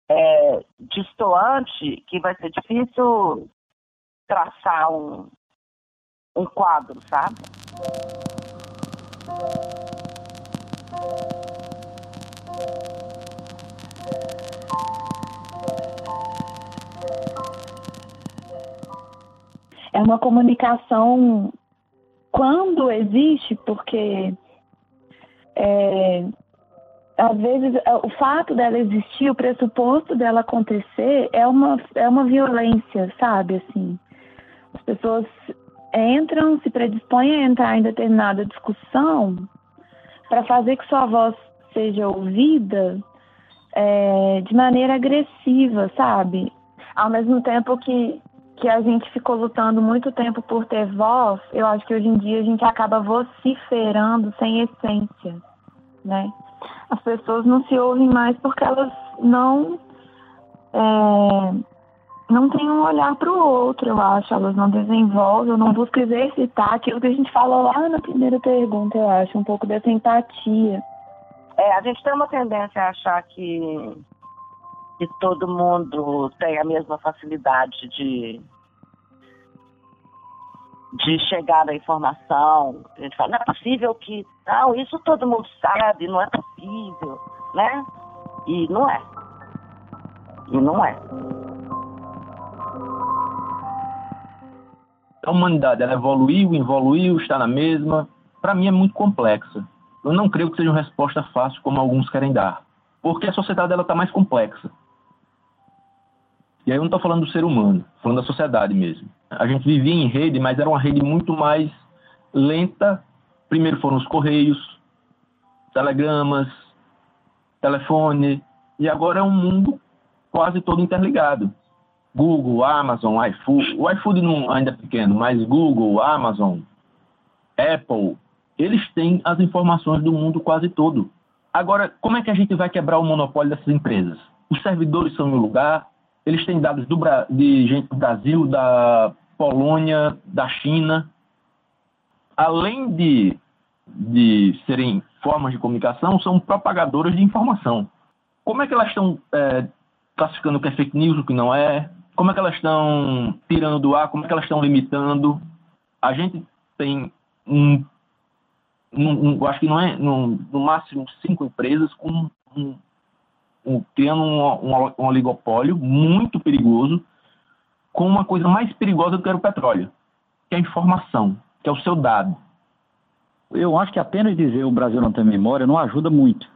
é, distoante, que vai ser difícil traçar um, um quadro, sabe? É uma comunicação quando existe, porque é, às vezes o fato dela existir, o pressuposto dela acontecer é uma, é uma violência, sabe? Assim, as pessoas entram, se predispõem a entrar em determinada discussão para fazer que sua voz seja ouvida é, de maneira agressiva, sabe? Ao mesmo tempo que, que a gente ficou lutando muito tempo por ter voz, eu acho que hoje em dia a gente acaba vociferando sem essência, né? As pessoas não se ouvem mais porque elas não é, não têm um olhar para o outro, eu acho. Elas não desenvolvem, não buscam exercitar aquilo que a gente falou lá na primeira pergunta, eu acho, um pouco dessa empatia. É, a gente tem uma tendência a achar que, que todo mundo tem a mesma facilidade de, de chegar na informação. A gente fala, não é possível que. Não, isso todo mundo sabe, não é possível, né? E não é. E não é. A humanidade, ela evoluiu, evoluiu, está na mesma. Para mim é muito complexa. Eu não creio que seja uma resposta fácil como alguns querem dar. Porque a sociedade ela está mais complexa. E aí eu não estou falando do ser humano, falando da sociedade mesmo. A gente vivia em rede, mas era uma rede muito mais lenta. Primeiro foram os correios, telegramas, telefone, e agora é um mundo quase todo interligado. Google, Amazon, iFood. O iFood não, ainda é pequeno, mas Google, Amazon, Apple, eles têm as informações do mundo quase todo. Agora, como é que a gente vai quebrar o monopólio dessas empresas? Os servidores são em um lugar, eles têm dados do, de gente do Brasil, da Polônia, da China. Além de, de serem formas de comunicação, são propagadoras de informação. Como é que elas estão é, classificando o que é fake news, o que não é? Como é que elas estão tirando do ar? Como é que elas estão limitando? A gente tem um eu acho que não é, no, no máximo cinco empresas com um, um, criando um, um, um, oligopólio muito perigoso, com uma coisa mais perigosa do que era o petróleo, que é a informação, que é o seu dado. Eu acho que apenas dizer o Brasil não tem memória não ajuda muito.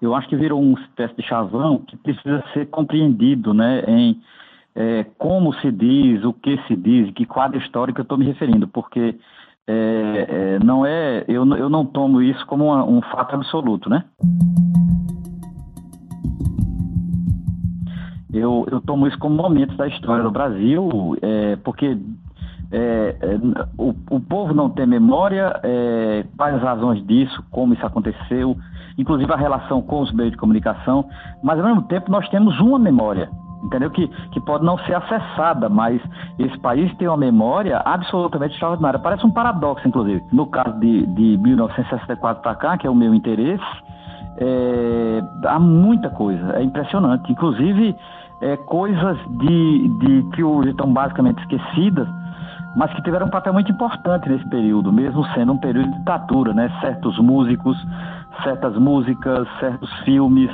Eu acho que virou uma espécie de chavão que precisa ser compreendido, né, em é, como se diz, o que se diz, que quadro histórico eu estou me referindo, porque é, é, não é, eu, eu não tomo isso como uma, um fato absoluto, né? Eu, eu tomo isso como momentos da história do Brasil, é, porque é, é, o, o povo não tem memória, é, quais as razões disso, como isso aconteceu, inclusive a relação com os meios de comunicação, mas ao mesmo tempo nós temos uma memória entendeu? Que, que pode não ser acessada, mas esse país tem uma memória absolutamente extraordinária. Parece um paradoxo, inclusive. No caso de, de 1964 para cá, que é o meu interesse, é, há muita coisa, é impressionante. Inclusive, é, coisas de, de que hoje estão basicamente esquecidas, mas que tiveram um papel muito importante nesse período, mesmo sendo um período de ditadura, né? Certos músicos, certas músicas, certos filmes,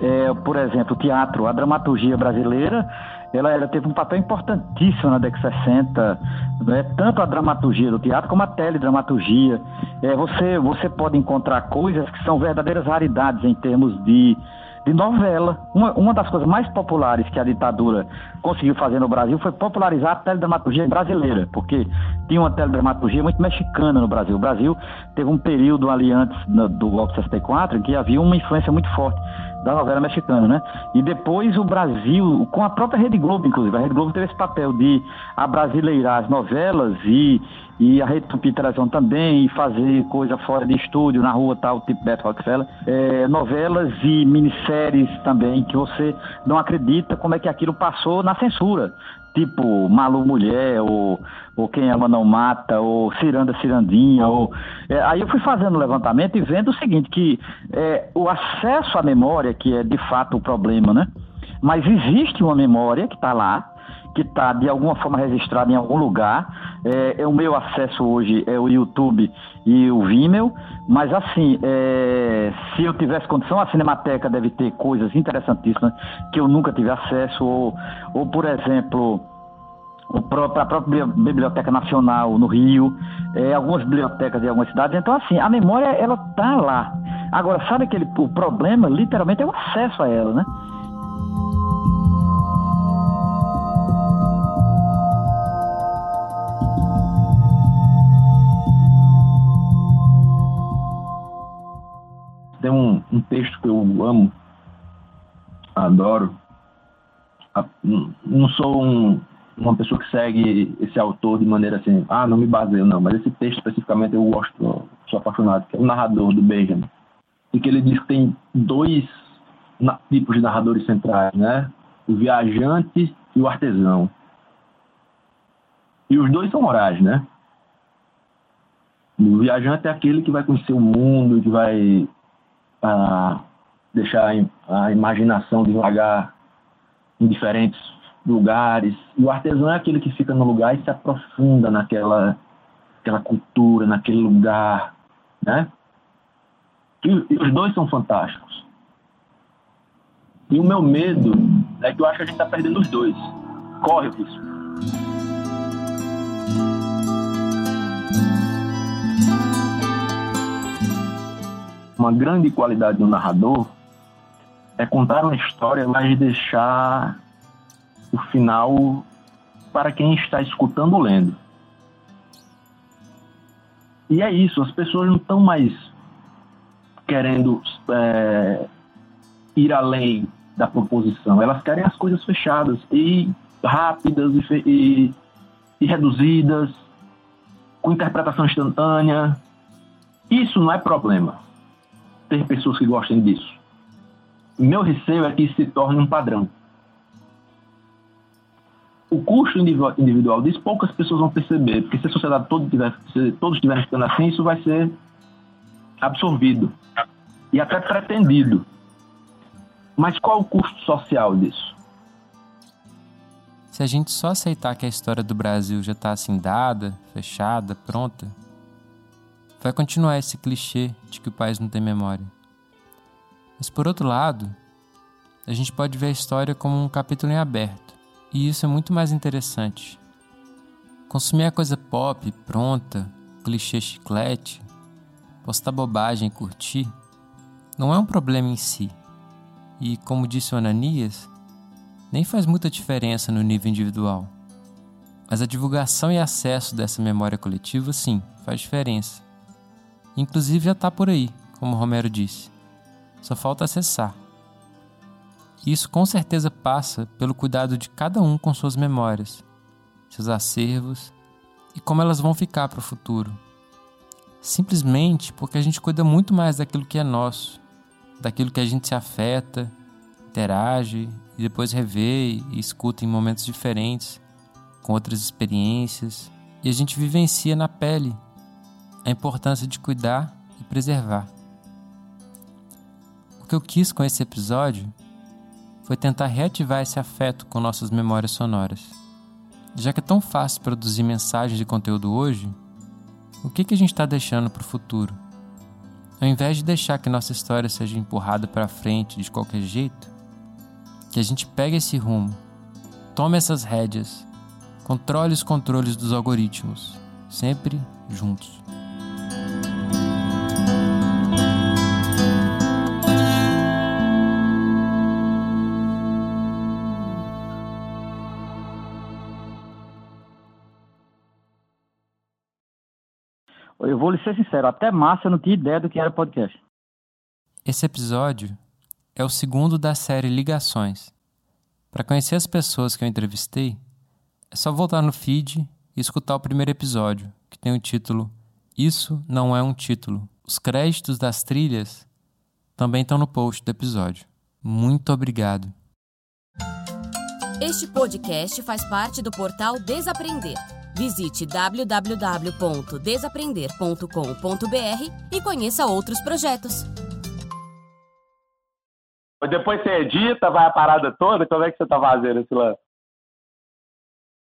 é, por exemplo, o teatro, a dramaturgia brasileira, ela, ela, teve um papel importantíssimo na década de 60, né? tanto a dramaturgia do teatro como a teledramaturgia. É, você, você pode encontrar coisas que são verdadeiras raridades em termos de, de novela. Uma, uma das coisas mais populares que a ditadura conseguiu fazer no Brasil foi popularizar a teledramaturgia brasileira, porque tinha uma teledramaturgia muito mexicana no Brasil. O Brasil teve um período ali antes do golpe de 64 em que havia uma influência muito forte da novela mexicana, né? E depois o Brasil, com a própria Rede Globo, inclusive, a Rede Globo teve esse papel de abrasileirar as novelas e, e a Rede Tupi Televisão também, e fazer coisa fora de estúdio, na rua tal, tipo Beto Rockefeller. É, novelas e minisséries também, que você não acredita como é que aquilo passou na censura tipo Malu Mulher, ou, ou Quem Ama Não Mata, ou Ciranda Cirandinha. Ou, é, aí eu fui fazendo o levantamento e vendo o seguinte, que é, o acesso à memória, que é de fato o problema, né? Mas existe uma memória que está lá, que está de alguma forma registrada em algum lugar. É, é, o meu acesso hoje é o YouTube e o Vimeo, mas assim, é, se eu tivesse condição, a Cinemateca deve ter coisas interessantíssimas que eu nunca tive acesso, ou, ou por exemplo, a própria Biblioteca Nacional no Rio, é, algumas bibliotecas de algumas cidades. Então, assim, a memória, ela tá lá. Agora, sabe aquele o problema, literalmente, é o acesso a ela, né? Tem um, um texto que eu amo, adoro. A- não- sou um, uma pessoa que segue esse autor de maneira assim, ah, não me baseio, não, mas esse texto especificamente eu gosto, sou apaixonado, que é o narrador do Benjamin. E que ele diz que tem dois tipos de narradores centrais, né? O viajante e o artesão. E os dois são morais, né? O viajante é aquele que vai conhecer o mundo, que vai ah, deixar a im- a imaginação devagar em diferentes lugares. E o artesão é aquele que fica no lugar e se aprofunda naquela aquela cultura, naquele lugar, né? E, e os dois são fantásticos. E o meu medo é que eu acho que a gente está perdendo os dois. Corre o Uma grande qualidade do narrador é contar uma história, mas deixar o final para quem está escutando lendo. E é isso, as pessoas não estão mais querendo é, ir além da proposição, elas querem as coisas fechadas e rápidas e, e- e reduzidas, com interpretação instantânea. Isso não é problema, ter pessoas que gostem disso. Meu receio é que isso se torne um padrão. O custo individual, disso poucas pessoas vão perceber, porque se a sociedade toda tiver, se todos estiverem ficando assim, isso vai ser absorvido e até pretendido. Mas qual o custo social disso? Se a gente só aceitar que a história do Brasil já está assim dada, fechada, pronta, vai continuar esse clichê de que o país não tem memória. Mas por outro lado, a gente pode ver a história como um capítulo em aberto, e isso é muito mais interessante. Consumir a coisa pop, pronta, clichê chiclete, postar bobagem e curtir, não é um problema em si. E, como disse o Ananias, nem faz muita diferença no nível individual. Mas a divulgação e acesso dessa memória coletiva, sim, faz diferença. Inclusive já está por aí, como Romero disse. Só falta acessar. Isso com certeza passa pelo cuidado de cada um com suas memórias, seus acervos e como elas vão ficar para o futuro. Simplesmente porque a gente cuida muito mais daquilo que é nosso, daquilo que a gente se afeta, interage e depois revê e escuta em momentos diferentes, com outras experiências, e a gente vivencia na pele a importância de cuidar e preservar. O que eu quis com esse episódio foi tentar reativar esse afeto com nossas memórias sonoras. Já que é tão fácil produzir mensagens de conteúdo hoje, o que, que a gente está deixando para o futuro? Ao invés de deixar que nossa história seja empurrada para frente de qualquer jeito, que a gente pegue esse rumo, tome essas rédeas, controle os controles dos algoritmos, sempre juntos. Eu vou lhe ser sincero, até massa eu não tinha ideia do que era podcast. Esse episódio é o segundo da série Ligações. Para conhecer as pessoas que eu entrevistei, é só voltar no feed e escutar o primeiro episódio, que tem o título Isso Não É um Título. Os créditos das trilhas também estão no post do episódio. Muito obrigado. Este podcast faz parte do portal Desaprender. Visite www.desaprender.com.br e conheça outros projetos. Depois você edita, vai a parada toda, como é que você tá fazendo esse lance?